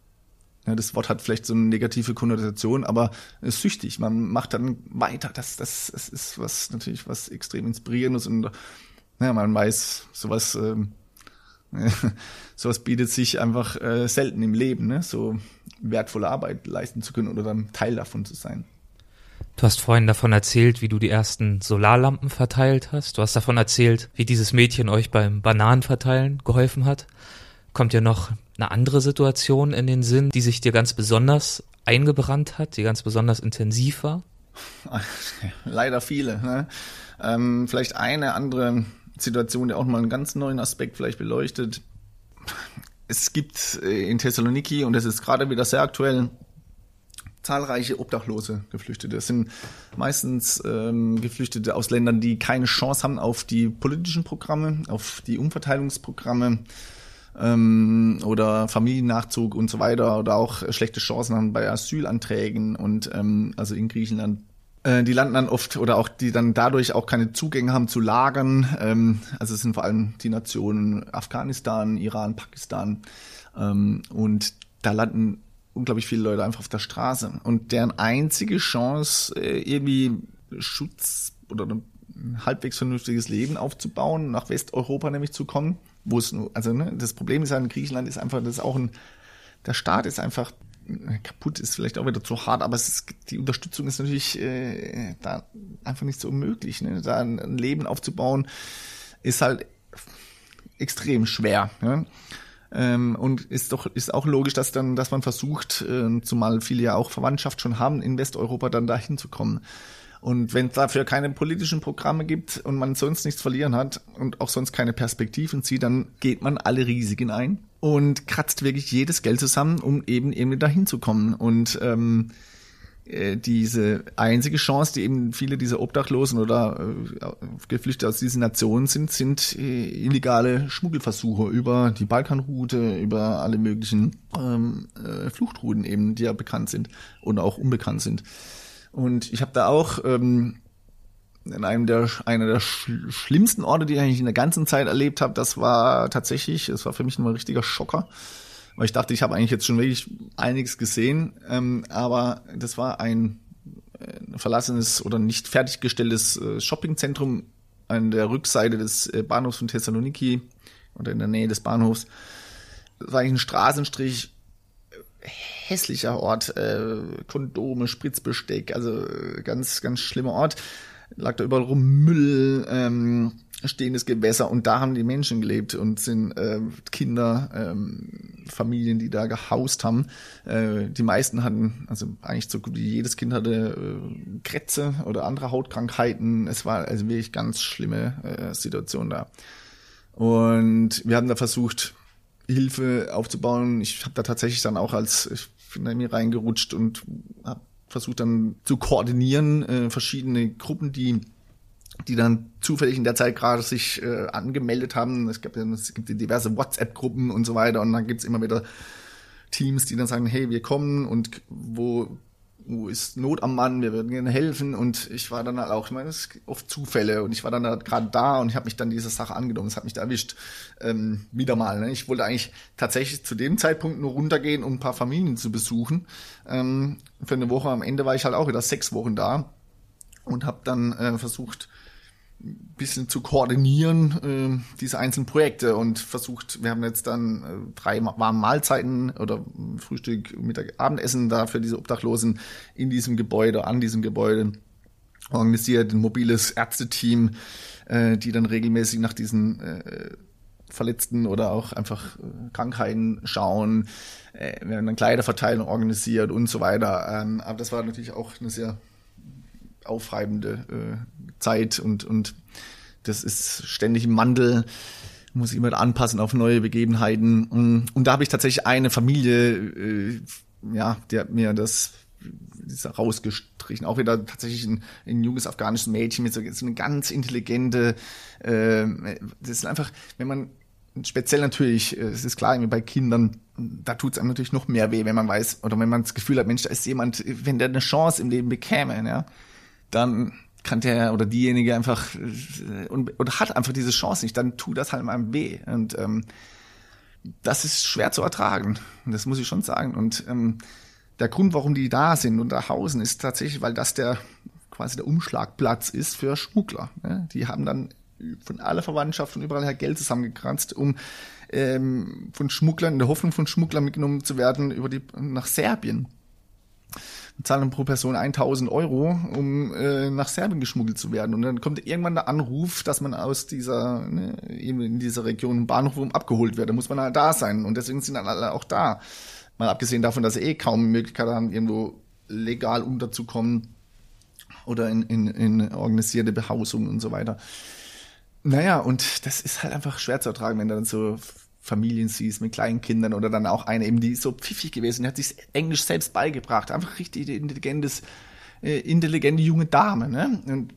ja, das Wort hat vielleicht so eine negative Konnotation, aber ist süchtig. Man macht dann weiter. Das, das, das ist was natürlich was extrem inspirierendes und ja, man weiß, sowas, ähm, sowas bietet sich einfach äh, selten im Leben, ne? so wertvolle Arbeit leisten zu können oder dann Teil davon zu sein. Du hast vorhin davon erzählt, wie du die ersten Solarlampen verteilt hast. Du hast davon erzählt, wie dieses Mädchen euch beim Bananenverteilen geholfen hat. Kommt ja noch eine andere Situation in den Sinn, die sich dir ganz besonders eingebrannt hat, die ganz besonders intensiv war? Leider viele. Ne? Ähm, vielleicht eine andere Situation, die auch mal einen ganz neuen Aspekt vielleicht beleuchtet. Es gibt äh, in Thessaloniki, und das ist gerade wieder sehr aktuell, zahlreiche obdachlose Geflüchtete. Das sind meistens ähm, Geflüchtete aus Ländern, die keine Chance haben auf die politischen Programme, auf die Umverteilungsprogramme ähm, oder Familiennachzug und so weiter oder auch schlechte Chancen haben bei Asylanträgen und ähm, also in Griechenland. Äh, die landen dann oft oder auch die dann dadurch auch keine Zugänge haben zu Lagern. Ähm, also es sind vor allem die Nationen Afghanistan, Iran, Pakistan ähm, und da landen unglaublich viele Leute einfach auf der Straße. Und deren einzige Chance, äh, irgendwie Schutz oder ein halbwegs vernünftiges Leben aufzubauen, nach Westeuropa nämlich zu kommen, wo es, also ne, das Problem ist ja in Griechenland ist einfach, das ist auch ein, der Staat ist einfach kaputt ist vielleicht auch wieder zu hart, aber ist, die Unterstützung ist natürlich äh, da einfach nicht so möglich. Ne? Da ein, ein Leben aufzubauen ist halt extrem schwer. Ne? Ähm, und ist doch ist auch logisch, dass dann, dass man versucht, äh, zumal viele ja auch Verwandtschaft schon haben, in Westeuropa dann dahin zu kommen. Und wenn es dafür keine politischen Programme gibt und man sonst nichts verlieren hat und auch sonst keine Perspektiven sieht, dann geht man alle Risiken ein und kratzt wirklich jedes Geld zusammen, um eben irgendwie dahin zu kommen. Und ähm, äh, diese einzige Chance, die eben viele dieser Obdachlosen oder äh, Geflüchtete aus diesen Nationen sind, sind äh, illegale Schmuggelversuche über die Balkanroute, über alle möglichen ähm, äh, Fluchtrouten eben, die ja bekannt sind oder auch unbekannt sind. Und ich habe da auch ähm, in einem der einer der sch schlimmsten Orte, die ich eigentlich in der ganzen Zeit erlebt habe, das war tatsächlich, das war für mich ein richtiger Schocker weil ich dachte, ich habe eigentlich jetzt schon wirklich einiges gesehen, ähm, aber das war ein äh, verlassenes oder nicht fertiggestelltes äh, Shoppingzentrum an der Rückseite des äh, Bahnhofs von Thessaloniki oder in der Nähe des Bahnhofs. Das war eigentlich ein Straßenstrich, hässlicher Ort, äh, Kondome, Spritzbesteck, also äh, ganz, ganz schlimmer Ort. Lag da überall rum Müll, ähm, stehendes Gewässer und da haben die Menschen gelebt und sind äh, Kinder, ähm, Familien, die da gehaust haben. Äh, die meisten hatten, also eigentlich so gut wie jedes Kind hatte äh, Krätze oder andere Hautkrankheiten. Es war also wirklich ganz schlimme äh, Situation da. Und wir haben da versucht, Hilfe aufzubauen. Ich habe da tatsächlich dann auch als, ich bin da mir reingerutscht und habe versucht dann zu koordinieren, äh, verschiedene Gruppen, die die dann zufällig in der Zeit gerade sich äh, angemeldet haben. Es gibt, es gibt diverse WhatsApp-Gruppen und so weiter und dann gibt's immer wieder Teams, die dann sagen, hey, wir kommen und wo wo ist Not am Mann, wir würden gerne helfen und ich war dann halt auch, ich meine, es ist oft Zufälle und ich war dann halt gerade da und ich habe mich dann dieser Sache angenommen, es hat mich da erwischt, ähm, wieder mal. Ne? Ich wollte eigentlich tatsächlich zu dem Zeitpunkt nur runtergehen, um ein paar Familien zu besuchen. Ähm, für eine Woche am Ende war ich halt auch wieder sechs Wochen da und habe dann äh, versucht, bisschen zu koordinieren, äh, diese einzelnen Projekte und versucht, wir haben jetzt dann äh, drei warme Mahlzeiten oder Frühstück, Mittag, Abendessen da für diese Obdachlosen in diesem Gebäude, an diesem Gebäude organisiert, ein mobiles Ärzteteam, äh, die dann regelmäßig nach diesen äh, Verletzten oder auch einfach äh, Krankheiten schauen. Äh, wir haben dann Kleiderverteilung organisiert und so weiter. Ähm, aber das war natürlich auch eine sehr aufreibende äh, Zeit und, und das ist ständig im Wandel, muss ich immer anpassen auf neue Begebenheiten. Und, und da habe ich tatsächlich eine Familie, äh, ja, die hat mir das rausgestrichen. Auch wieder tatsächlich ein, ein junges afghanisches Mädchen mit so, so eine ganz intelligente, äh, das ist einfach, wenn man speziell natürlich, äh, es ist klar, bei Kindern, da tut es einem natürlich noch mehr weh, wenn man weiß, oder wenn man das Gefühl hat, Mensch, da ist jemand, wenn der eine Chance im Leben bekäme, ja, dann kann der oder diejenige einfach äh, und, und hat einfach diese Chance nicht, dann tut das halt einem weh. Und ähm, das ist schwer zu ertragen. Das muss ich schon sagen. Und ähm, der Grund, warum die da sind und da hausen, ist tatsächlich, weil das der quasi der Umschlagplatz ist für Schmuggler. Ne? Die haben dann von aller Verwandtschaft und überall her Geld zusammengekranzt, um ähm, von Schmugglern, in der Hoffnung von Schmugglern mitgenommen zu werden, über die nach Serbien zahlen pro Person 1000 Euro, um äh, nach Serbien geschmuggelt zu werden. Und dann kommt irgendwann der Anruf, dass man aus dieser, ne, eben in dieser Region Bahnhof abgeholt wird. Da muss man halt da sein. Und deswegen sind dann alle auch da. Mal abgesehen davon, dass sie eh kaum Möglichkeit haben, irgendwo legal unterzukommen oder in, in, in organisierte Behausung und so weiter. Naja, und das ist halt einfach schwer zu ertragen, wenn dann so Familien siehst mit kleinen Kindern oder dann auch eine eben, die ist so pfiffig gewesen, die hat sich Englisch selbst beigebracht, einfach richtig intelligentes, äh, intelligente junge Dame, ne? Und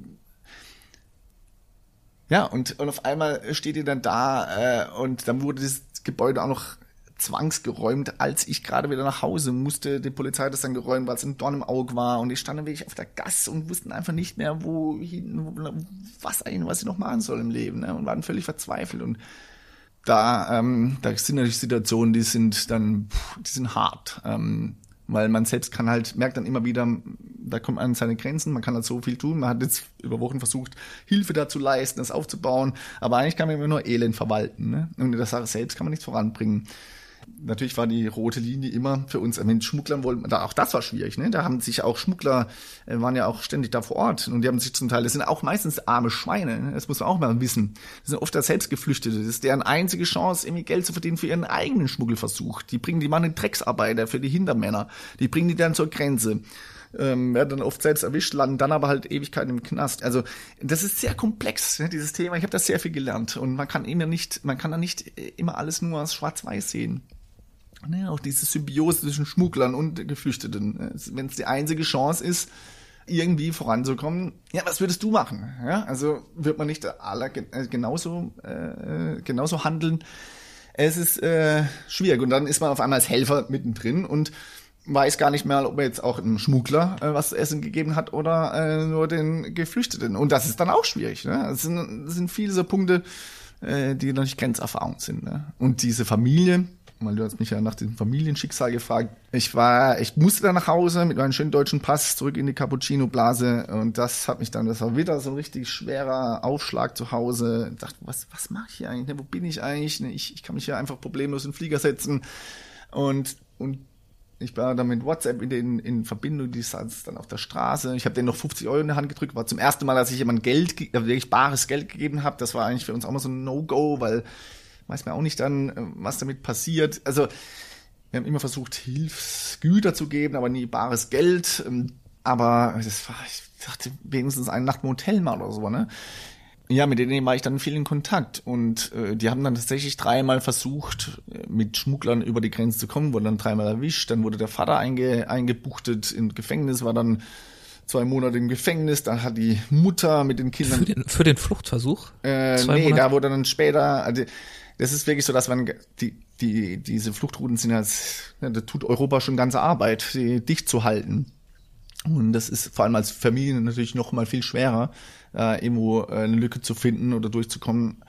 ja, und, und auf einmal steht die dann da äh, und dann wurde das Gebäude auch noch zwangsgeräumt, als ich gerade wieder nach Hause musste. Die Polizei das dann geräumt, weil es ein Dorn im Auge war und ich stand dann wirklich auf der Gasse und wussten einfach nicht mehr, wohin, was eigentlich, was ich noch machen soll im Leben, ne? Und waren völlig verzweifelt und da, ähm, da sind natürlich Situationen, die sind dann, die sind hart. Ähm, weil man selbst kann halt, merkt dann immer wieder, da kommt man an seine Grenzen, man kann halt so viel tun. Man hat jetzt über Wochen versucht, Hilfe da zu leisten, das aufzubauen, aber eigentlich kann man immer nur Elend verwalten. Ne? Und in der Sache selbst kann man nichts voranbringen natürlich war die rote Linie immer für uns, mit Schmugglern wollten, da, auch das war schwierig, ne? Da haben sich auch Schmuggler, äh, waren ja auch ständig da vor Ort und die haben sich zum Teil, das sind auch meistens arme Schweine, ne? das muss man auch mal wissen. Das sind oft da Selbstgeflüchtete, das ist deren einzige Chance, irgendwie Geld zu verdienen für ihren eigenen Schmuggelversuch. Die bringen die Mann Drecksarbeiter für die Hintermänner, die bringen die dann zur Grenze ähm, werden dann oft selbst erwischt, landen dann aber halt Ewigkeiten im Knast. Also das ist sehr komplex, ne, dieses Thema. Ich habe da sehr viel gelernt und man kann immer nicht, man kann da nicht immer alles nur als schwarz-weiß sehen. Ne, auch diese Symbiose zwischen Schmugglern und Geflüchteten. Wenn es die einzige Chance ist, irgendwie voranzukommen, ja, was würdest du machen? Ja, also wird man nicht alle äh, genauso, äh, genauso handeln? Es ist äh, schwierig und dann ist man auf einmal als Helfer mittendrin und weiß gar nicht mehr, ob er jetzt auch einem Schmuggler äh, was zu essen gegeben hat oder äh, nur den Geflüchteten. Und das ist dann auch schwierig. Ne? Das, sind, das sind viele so Punkte, äh, die noch nicht Grenzerfahrung sind. Ne? Und diese Familie, weil du hast mich ja nach dem Familienschicksal gefragt. Ich war, ich musste dann nach Hause mit meinem schönen deutschen Pass zurück in die Cappuccino-Blase und das hat mich dann, das war wieder so ein richtig schwerer Aufschlag zu Hause. Ich dachte, was, was mache ich hier eigentlich? Ne, wo bin ich eigentlich? Ne, ich, ich kann mich hier einfach problemlos in den Flieger setzen und, und ich war dann mit WhatsApp in, den, in Verbindung, die saß dann auf der Straße. Ich habe denen noch 50 Euro in der Hand gedrückt. War zum ersten Mal, dass ich jemand Geld, äh, wirklich bares Geld gegeben habe. Das war eigentlich für uns auch mal so ein No-Go, weil weiß man auch nicht dann, äh, was damit passiert. Also wir haben immer versucht, Hilfsgüter zu geben, aber nie bares Geld. Ähm, aber das war, ich dachte, wenigstens eine Nacht im Hotel mal oder so, ne? Ja, mit denen war ich dann viel in Kontakt und äh, die haben dann tatsächlich dreimal versucht, äh, mit Schmugglern über die Grenze zu kommen, wurden dann dreimal erwischt, dann wurde der Vater einge, eingebuchtet im Gefängnis, war dann zwei Monate im Gefängnis. Dann hat die Mutter mit den Kindern. Für den, für den Fluchtversuch? Äh, nee, Monate? da wurde dann später, also das ist wirklich so, dass man die, die, diese Fluchtrouten sind halt, ja, da tut Europa schon ganze Arbeit, sie dicht zu halten. Und das ist vor allem als Familie natürlich noch mal viel schwerer, äh, irgendwo äh, eine Lücke zu finden oder durchzukommen,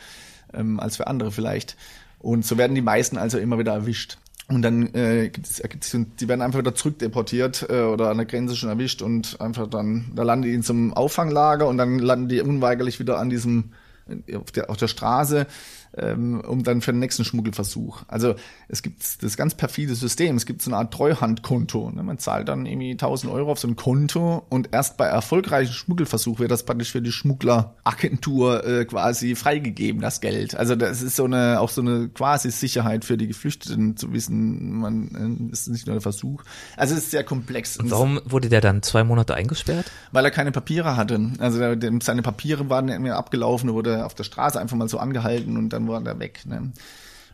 ähm, als für andere vielleicht. Und so werden die meisten also immer wieder erwischt. Und dann äh, gibt's, gibt's, die werden einfach wieder zurückdeportiert äh, oder an der Grenze schon erwischt und einfach dann, da landen die in so einem Auffanglager und dann landen die unweigerlich wieder an diesem, auf der, auf der Straße, ähm, um dann für den nächsten Schmuggelversuch. Also es gibt das ganz perfide System. Es gibt so eine Art Treuhandkonto. Ne? Man zahlt dann irgendwie 1000 Euro auf so ein Konto und erst bei erfolgreichen Schmuggelversuch wird das praktisch für die Schmuggleragentur äh, quasi freigegeben, das Geld. Also das ist so eine auch so eine quasi Sicherheit für die Geflüchteten zu wissen, man äh, ist nicht nur der Versuch. Also es ist sehr komplex. Und Warum wurde der dann zwei Monate eingesperrt? weil er keine Papiere hatte. Also seine Papiere waren mir abgelaufen, er wurde auf der Straße einfach mal so angehalten und dann war er weg. Ne?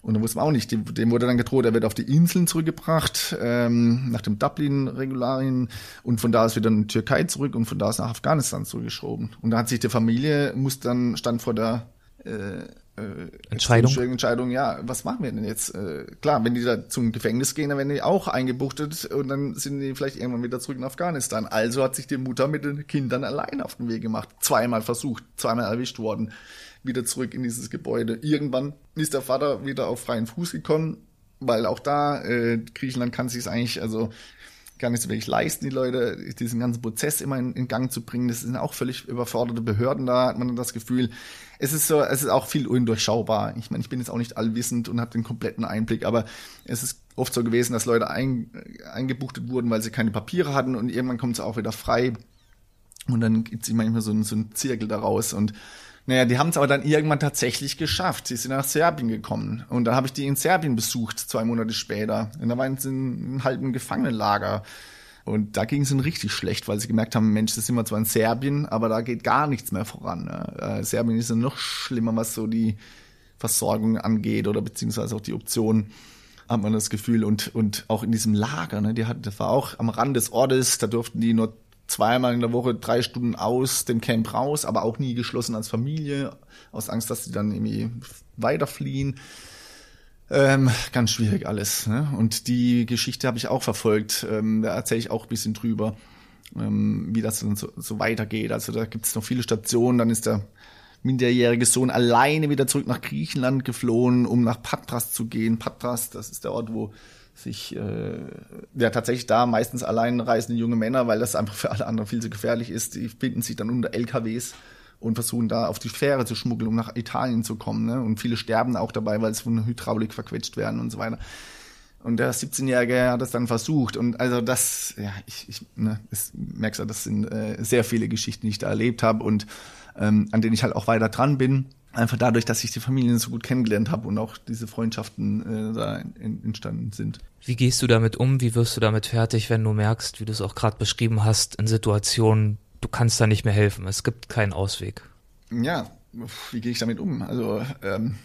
Und dann wusste man auch nicht, dem, dem wurde dann gedroht, er wird auf die Inseln zurückgebracht, ähm, nach dem Dublin-Regularien und von da aus wieder in die Türkei zurück und von da aus nach Afghanistan zurückgeschoben. Und da hat sich die Familie, muss dann, stand vor der äh, äh, Entscheidung? Entscheidung, ja, was machen wir denn jetzt? Äh, klar, wenn die da zum Gefängnis gehen, dann werden die auch eingebuchtet und dann sind die vielleicht irgendwann wieder zurück in Afghanistan. Also hat sich die Mutter mit den Kindern allein auf den Weg gemacht. Zweimal versucht, zweimal erwischt worden, wieder zurück in dieses Gebäude. Irgendwann ist der Vater wieder auf freien Fuß gekommen, weil auch da, äh, Griechenland kann sich eigentlich, also gar nicht so wirklich leisten, die Leute, diesen ganzen Prozess immer in, in Gang zu bringen. Das sind auch völlig überforderte Behörden, da hat man das Gefühl. Es ist so, es ist auch viel undurchschaubar. Ich meine, ich bin jetzt auch nicht allwissend und habe den kompletten Einblick, aber es ist oft so gewesen, dass Leute ein, eingebuchtet wurden, weil sie keine Papiere hatten und irgendwann kommt sie auch wieder frei. Und dann gibt es manchmal so einen, so einen Zirkel daraus und naja, die haben es aber dann irgendwann tatsächlich geschafft. Sie sind nach Serbien gekommen. Und dann habe ich die in Serbien besucht, zwei Monate später. Und da waren sie in einem halben Gefangenenlager. Und da ging es ihnen richtig schlecht, weil sie gemerkt haben, Mensch, das sind wir zwar in Serbien, aber da geht gar nichts mehr voran. Ne? Äh, Serbien ist ja noch schlimmer, was so die Versorgung angeht oder beziehungsweise auch die Option, hat man das Gefühl. Und, und auch in diesem Lager, ne, die hat, das war auch am Rand des Ortes, da durften die nur zweimal in der Woche drei Stunden aus dem Camp raus, aber auch nie geschlossen als Familie, aus Angst, dass sie dann irgendwie weiterfliehen. Ähm, ganz schwierig alles. Ne? Und die Geschichte habe ich auch verfolgt. Ähm, da erzähle ich auch ein bisschen drüber, ähm, wie das dann so, so weitergeht. Also da gibt es noch viele Stationen. Dann ist der minderjährige Sohn alleine wieder zurück nach Griechenland geflohen, um nach Patras zu gehen. Patras, das ist der Ort, wo sich äh, ja tatsächlich da meistens allein reisende junge Männer, weil das einfach für alle anderen viel zu gefährlich ist, die finden sich dann unter LKWs und versuchen da auf die Fähre zu schmuggeln, um nach Italien zu kommen. Ne? Und viele sterben auch dabei, weil sie von der Hydraulik verquetscht werden und so weiter. Und der 17-Jährige hat das dann versucht. Und also das, ja, ich, ich ne, das, merkst du, das sind äh, sehr viele Geschichten, die ich da erlebt habe und ähm, an denen ich halt auch weiter dran bin. Einfach dadurch, dass ich die Familien so gut kennengelernt habe und auch diese Freundschaften äh, da in, entstanden sind. Wie gehst du damit um? Wie wirst du damit fertig, wenn du merkst, wie du es auch gerade beschrieben hast, in Situationen, du kannst da nicht mehr helfen. Es gibt keinen Ausweg. Ja, wie gehe ich damit um? Also ähm,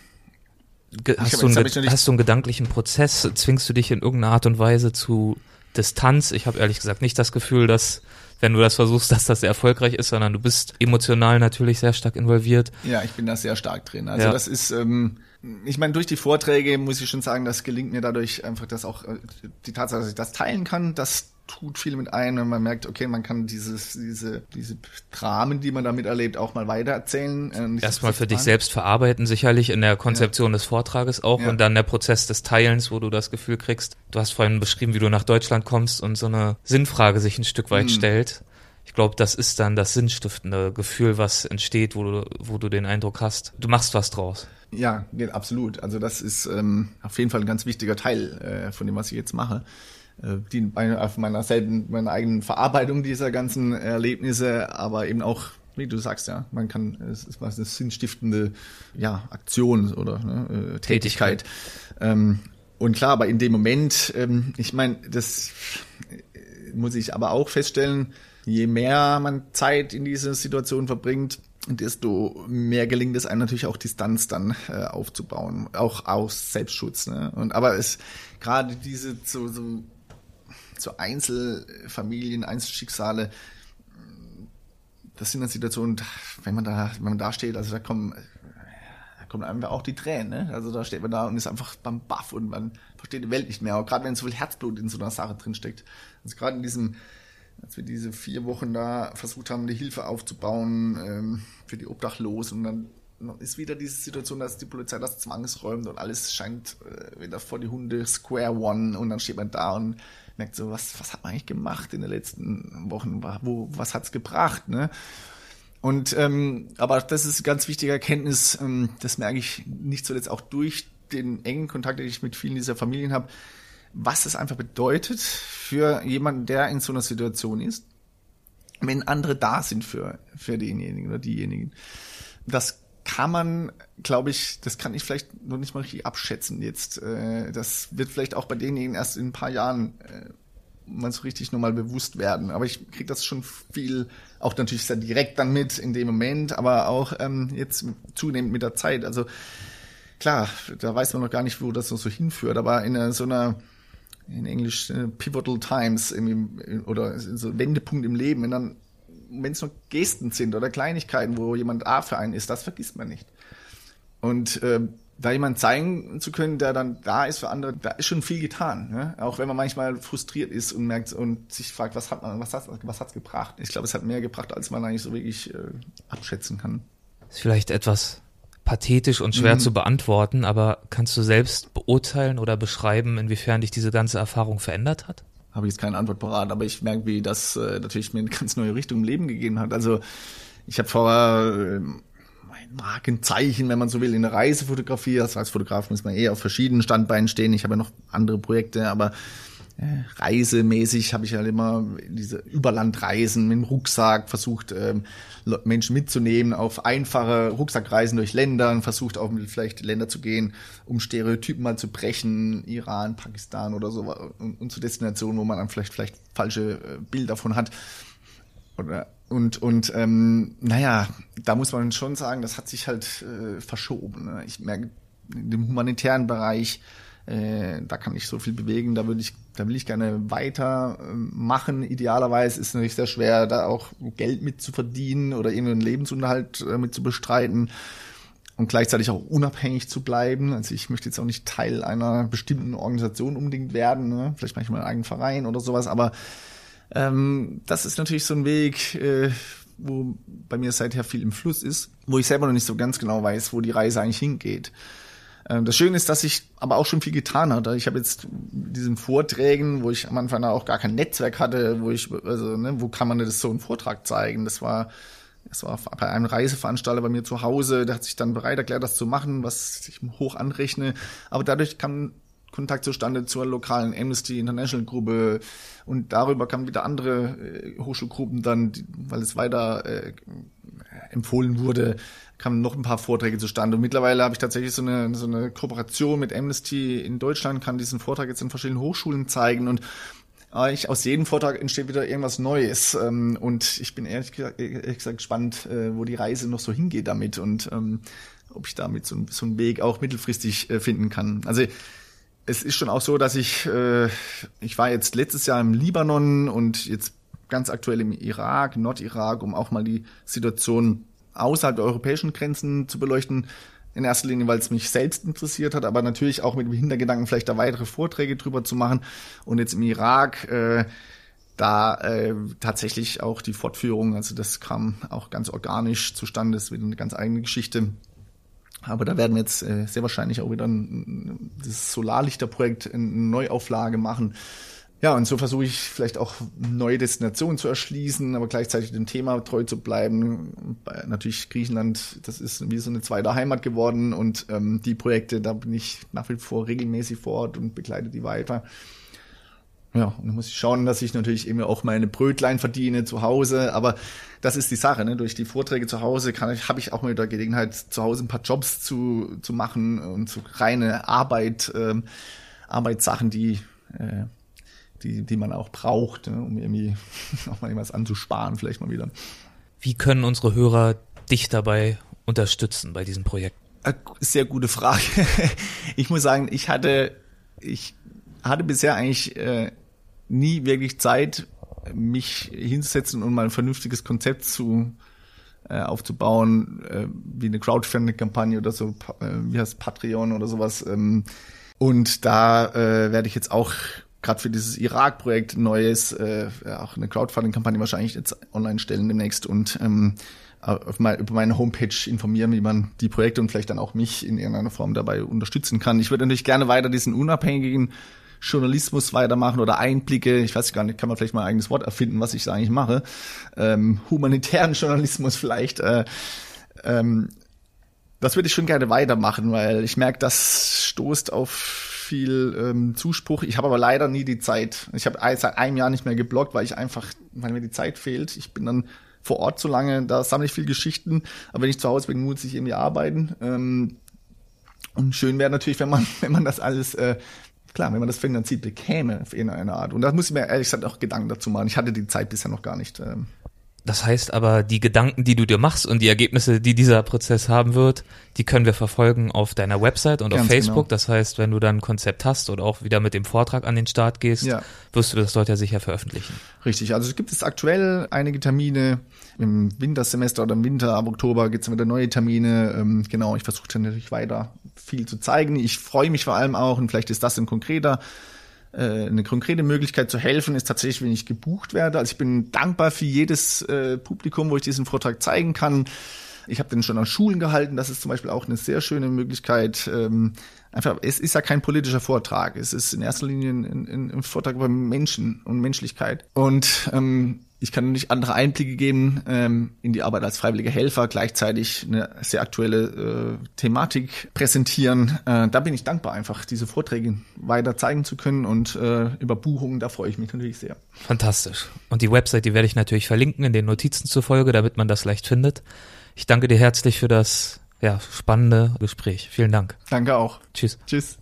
hast, hab- du einen, hast du einen gedanklichen Prozess? Zwingst du dich in irgendeiner Art und Weise zu Distanz? Ich habe ehrlich gesagt nicht das Gefühl, dass, wenn du das versuchst, dass das sehr erfolgreich ist, sondern du bist emotional natürlich sehr stark involviert. Ja, ich bin da sehr stark drin. Also Ja. das ist, ähm, ich meine, durch die Vorträge muss ich schon sagen, das gelingt mir dadurch einfach, dass auch äh, die Tatsache, dass ich das teilen kann, das tut viel mit ein und man merkt, okay, man kann dieses, diese, diese Dramen, die man damit erlebt, auch mal weitererzählen. Äh, Erstmal für dich selbst verarbeiten, sicherlich in der Konzeption des Vortrages auch Ja. und dann der Prozess des Teilens, wo du das Gefühl kriegst. Du hast vorhin beschrieben, wie du nach Deutschland kommst und so eine Sinnfrage sich ein Stück weit Mhm. stellt. Ich glaube, das ist dann das sinnstiftende Gefühl, was entsteht, wo du, wo du den Eindruck hast, du machst was draus. Ja, absolut. Also das ist ähm, auf jeden Fall ein ganz wichtiger Teil äh, von dem, was ich jetzt mache. Äh, die bei, auf meiner selben, meiner eigenen Verarbeitung dieser ganzen Erlebnisse, aber eben auch, wie du sagst, ja, man kann, es ist was eine sinnstiftende ja, Aktion oder ne, äh, Tätigkeit. Ähm, und klar, aber in dem Moment, ähm, ich meine, das äh, muss ich aber auch feststellen, je mehr man Zeit in dieser Situation verbringt, desto mehr gelingt es einem natürlich auch Distanz dann äh, aufzubauen, auch aus Selbstschutz. Ne? Und aber es gerade diese so, so, so Einzelfamilien, Einzelschicksale, das sind dann Situationen, wenn man da, wenn man da steht, also da kommen, da kommen einem auch die Tränen, ne? Also da steht man da und ist einfach beim Buff und man versteht die Welt nicht mehr. Auch gerade wenn so viel Herzblut in so einer Sache drinsteckt. Also gerade in diesem, als wir diese vier Wochen da versucht haben, die Hilfe aufzubauen ähm, für die Obdachlosen und dann ist wieder diese Situation, dass die Polizei das zwangsräumt und alles scheint äh, wieder vor die Hunde Square One und dann steht man da und merkt so, was, was hat man eigentlich gemacht in den letzten Wochen? Wo, was hat's gebracht? Ne? Und ähm, aber das ist eine ganz wichtige Erkenntnis, ähm, das merke ich nicht zuletzt auch durch den engen Kontakt, den ich mit vielen dieser Familien habe, was es einfach bedeutet für jemanden, der in so einer Situation ist, wenn andere da sind für, für denjenigen oder diejenigen. Das kann man, glaube ich, das kann ich vielleicht noch nicht mal richtig abschätzen jetzt. Äh, das wird vielleicht auch bei denjenigen erst in ein paar Jahren äh, man so richtig nochmal bewusst werden. Aber ich kriege das schon viel, auch natürlich sehr direkt dann mit in dem Moment, aber auch ähm, jetzt zunehmend mit der Zeit. Also klar, da weiß man noch gar nicht, wo das noch so hinführt, aber in so einer in Englisch äh, pivotal times im, oder so Wendepunkt im Leben, wenn dann wenn es nur Gesten sind oder Kleinigkeiten, wo jemand A für einen ist, das vergisst man nicht. Und äh, da jemand zeigen zu können, der dann da ist für andere, da ist schon viel getan. Ne? Auch wenn man manchmal frustriert ist und merkt und sich fragt, was hat man, was hat was hat's gebracht? Ich glaube, es hat mehr gebracht, als man eigentlich so wirklich äh, abschätzen kann. Ist vielleicht etwas pathetisch und schwer mhm. zu beantworten, aber kannst du selbst beurteilen oder beschreiben, inwiefern dich diese ganze Erfahrung verändert hat? Habe ich jetzt keine Antwort parat, aber ich merke, wie das äh, natürlich mir eine ganz neue Richtung im Leben gegeben hat. Also ich habe vorher äh, mein Markenzeichen, wenn man so will, in der Reisefotografie. Also als Fotograf muss man eh auf verschiedenen Standbeinen stehen. Ich habe ja noch andere Projekte, aber reisemäßig habe ich halt immer diese Überlandreisen mit dem Rucksack versucht, ähm, Menschen mitzunehmen auf einfache Rucksackreisen durch Länder versucht auch vielleicht Länder zu gehen, um Stereotypen mal zu brechen, Iran, Pakistan oder so und, und zu Destinationen, wo man dann vielleicht vielleicht falsche äh, Bilder davon hat. Oder und und ähm, naja, da muss man schon sagen, das hat sich halt äh, verschoben. Ne? Ich merke in dem humanitären Bereich äh, da kann ich so viel bewegen, da würde ich, da will ich gerne weiter äh, machen. Idealerweise ist es natürlich sehr schwer, da auch Geld mit zu verdienen oder irgendeinen Lebensunterhalt äh, mit zu bestreiten und gleichzeitig auch unabhängig zu bleiben. Also ich möchte jetzt auch nicht Teil einer bestimmten Organisation unbedingt werden, ne? vielleicht manchmal einen eigenen Verein oder sowas, aber ähm, das ist natürlich so ein Weg, äh, wo bei mir seither viel im Fluss ist, wo ich selber noch nicht so ganz genau weiß, wo die Reise eigentlich hingeht. Ähm, das Schöne ist, dass ich aber auch schon viel getan hatte. Ich habe jetzt diesen Vorträgen, wo ich am Anfang auch gar kein Netzwerk hatte, wo ich, also, ne, wo kann man das so einen Vortrag zeigen? Das war, das war bei einem Reiseveranstalter bei mir zu Hause, der hat sich dann bereit erklärt, das zu machen, was ich hoch anrechne. Aber dadurch kam Kontakt zustande zur lokalen Amnesty International Gruppe und darüber kamen wieder andere äh, Hochschulgruppen dann, die, weil es weiter äh, empfohlen wurde, kamen noch ein paar Vorträge zustande. Und mittlerweile habe ich tatsächlich so eine, so eine Kooperation mit Amnesty in Deutschland, kann diesen Vortrag jetzt in verschiedenen Hochschulen zeigen und äh, ich, aus jedem Vortrag entsteht wieder irgendwas Neues. Ähm, und ich bin ehrlich gesagt, ehrlich gesagt gespannt, äh, wo die Reise noch so hingeht damit und ähm, ob ich damit so, so einen Weg auch mittelfristig äh, finden kann. Also es ist schon auch so, dass ich, äh, ich war jetzt letztes Jahr im Libanon und jetzt ganz aktuell im Irak, Nordirak, um auch mal die Situation außerhalb der europäischen Grenzen zu beleuchten. In erster Linie, weil es mich selbst interessiert hat, aber natürlich auch mit dem Hintergedanken, vielleicht da weitere Vorträge drüber zu machen. Und jetzt im Irak, äh, da äh, tatsächlich auch die Fortführung, also das kam auch ganz organisch zustande, ist wieder eine ganz eigene Geschichte. Aber da werden wir jetzt äh, sehr wahrscheinlich auch wieder ein, das Solarlichterprojekt eine Neuauflage machen. Ja, und so versuche ich vielleicht auch neue Destinationen zu erschließen, aber gleichzeitig dem Thema treu zu bleiben. Natürlich Griechenland, das ist wie so eine zweite Heimat geworden und ähm, die Projekte, da bin ich nach wie vor regelmäßig vor Ort und begleite die weiter. Ja, und dann muss ich schauen, dass ich natürlich eben auch meine Brötlein verdiene zu Hause. Aber das ist die Sache, ne? Durch die Vorträge zu Hause kann ich, habe ich auch mal wieder Gelegenheit, zu Hause ein paar Jobs zu, zu machen und zu reine Arbeit, ähm, Arbeitssachen, die, äh, die, die man auch braucht, ne? um irgendwie auch mal irgendwas anzusparen, vielleicht mal wieder. Wie können unsere Hörer dich dabei unterstützen bei diesem Projekt? Äh, sehr gute Frage. Ich muss sagen, ich hatte, ich hatte bisher eigentlich äh, nie wirklich Zeit, mich hinzusetzen und mal ein vernünftiges Konzept zu äh, aufzubauen, äh, wie eine Crowdfunding-Kampagne oder so, äh, wie heißt Patreon oder sowas. Ähm, und da äh, werde ich jetzt auch gerade für dieses Irak-Projekt neues, äh, auch eine Crowdfunding-Kampagne wahrscheinlich jetzt online stellen demnächst und ähm, auf mein, über meine Homepage informieren, wie man die Projekte und vielleicht dann auch mich in irgendeiner Form dabei unterstützen kann. Ich würde natürlich gerne weiter diesen unabhängigen Journalismus weitermachen oder Einblicke, ich weiß gar nicht, kann man vielleicht mal ein eigenes Wort erfinden, was ich da eigentlich mache, ähm, humanitären Journalismus vielleicht. Äh, ähm, das würde ich schon gerne weitermachen, weil ich merke, das stoßt auf viel ähm, Zuspruch. Ich habe aber leider nie die Zeit. Ich habe seit einem Jahr nicht mehr gebloggt, weil ich einfach, weil mir die Zeit fehlt. Ich bin dann vor Ort so lange, da sammle ich viel Geschichten, aber wenn ich zu Hause bin, muss ich irgendwie arbeiten. Ähm, und schön wäre natürlich, wenn man, wenn man das alles äh, klar, wenn man das finanziert bekäme auf irgendeine Art. Und da muss ich mir ehrlich gesagt auch Gedanken dazu machen. Ich hatte die Zeit bisher noch gar nicht. Ähm. Das heißt aber, die Gedanken, die du dir machst und die Ergebnisse, die dieser Prozess haben wird, die können wir verfolgen auf deiner Website und Ganz auf Facebook. Genau. Das heißt, wenn du dann ein Konzept hast oder auch wieder mit dem Vortrag an den Start gehst, ja. wirst du das dort ja sicher veröffentlichen. Richtig, also es gibt es aktuell einige Termine im Wintersemester oder im Winter, ab Oktober gibt es wieder neue Termine. Ähm, genau, ich versuche dann natürlich weiter viel zu zeigen. Ich freue mich vor allem auch, und vielleicht ist das ein konkreter, äh, eine konkrete Möglichkeit zu helfen, ist tatsächlich, wenn ich gebucht werde. Also ich bin dankbar für jedes äh, Publikum, wo ich diesen Vortrag zeigen kann. Ich habe den schon an Schulen gehalten. Das ist zum Beispiel auch eine sehr schöne Möglichkeit. Ähm, einfach, es ist ja kein politischer Vortrag. Es ist in erster Linie ein, ein, ein Vortrag über Menschen und Menschlichkeit. Und ähm, ich kann nicht andere Einblicke geben ähm, in die Arbeit als freiwilliger Helfer, gleichzeitig eine sehr aktuelle äh, Thematik präsentieren. Äh, da bin ich dankbar, einfach diese Vorträge weiter zeigen zu können und äh, über Buchungen, da freue ich mich natürlich sehr. Fantastisch. Und die Website, die werde ich natürlich verlinken in den Notizen zur Folge, damit man das leicht findet. Ich danke dir herzlich für das ja, spannende Gespräch. Vielen Dank. Danke auch. Tschüss. Tschüss.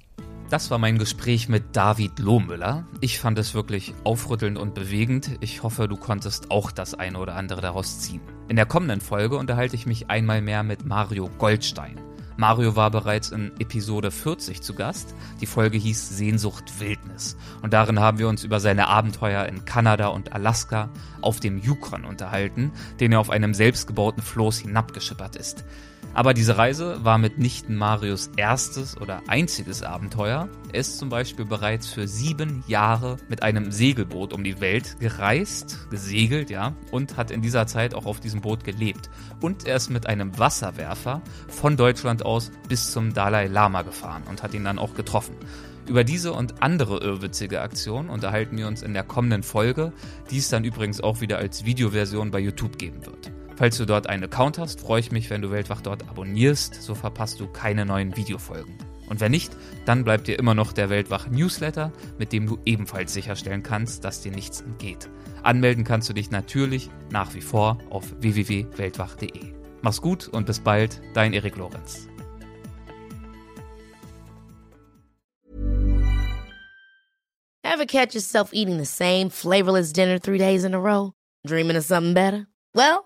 Das war mein Gespräch mit David Lohmüller. Ich fand es wirklich aufrüttelnd und bewegend. Ich hoffe, du konntest auch das eine oder andere daraus ziehen. In der kommenden Folge unterhalte ich mich einmal mehr mit Mario Goldstein. Mario war bereits in Episode 40 zu Gast. Die Folge hieß Sehnsucht Wildnis. Und darin haben wir uns über seine Abenteuer in Kanada und Alaska auf dem Yukon unterhalten, den er auf einem selbstgebauten Floß hinabgeschippert ist. Aber diese Reise war mitnichten Marios erstes oder einziges Abenteuer. Er ist zum Beispiel bereits für sieben Jahre mit einem Segelboot um die Welt gereist, gesegelt, ja, und hat in dieser Zeit auch auf diesem Boot gelebt. Und er ist mit einem Wasserwerfer von Deutschland aus bis zum Dalai Lama gefahren und hat ihn dann auch getroffen. Über diese und andere irrwitzige Aktionen unterhalten wir uns in der kommenden Folge, die es dann übrigens auch wieder als Videoversion bei YouTube geben wird. Falls du dort einen Account hast, freue ich mich, wenn du Weltwach dort abonnierst, so verpasst du keine neuen Videofolgen. Und wenn nicht, dann bleibt dir immer noch der Weltwach Newsletter, mit dem du ebenfalls sicherstellen kannst, dass dir nichts entgeht. Anmelden kannst du dich natürlich nach wie vor auf www.weltwach.de. Mach's gut und bis bald, dein Erik Lorenz. Ever catch yourself eating the same flavorless dinner three days in a row? Dreaming of something better? Well,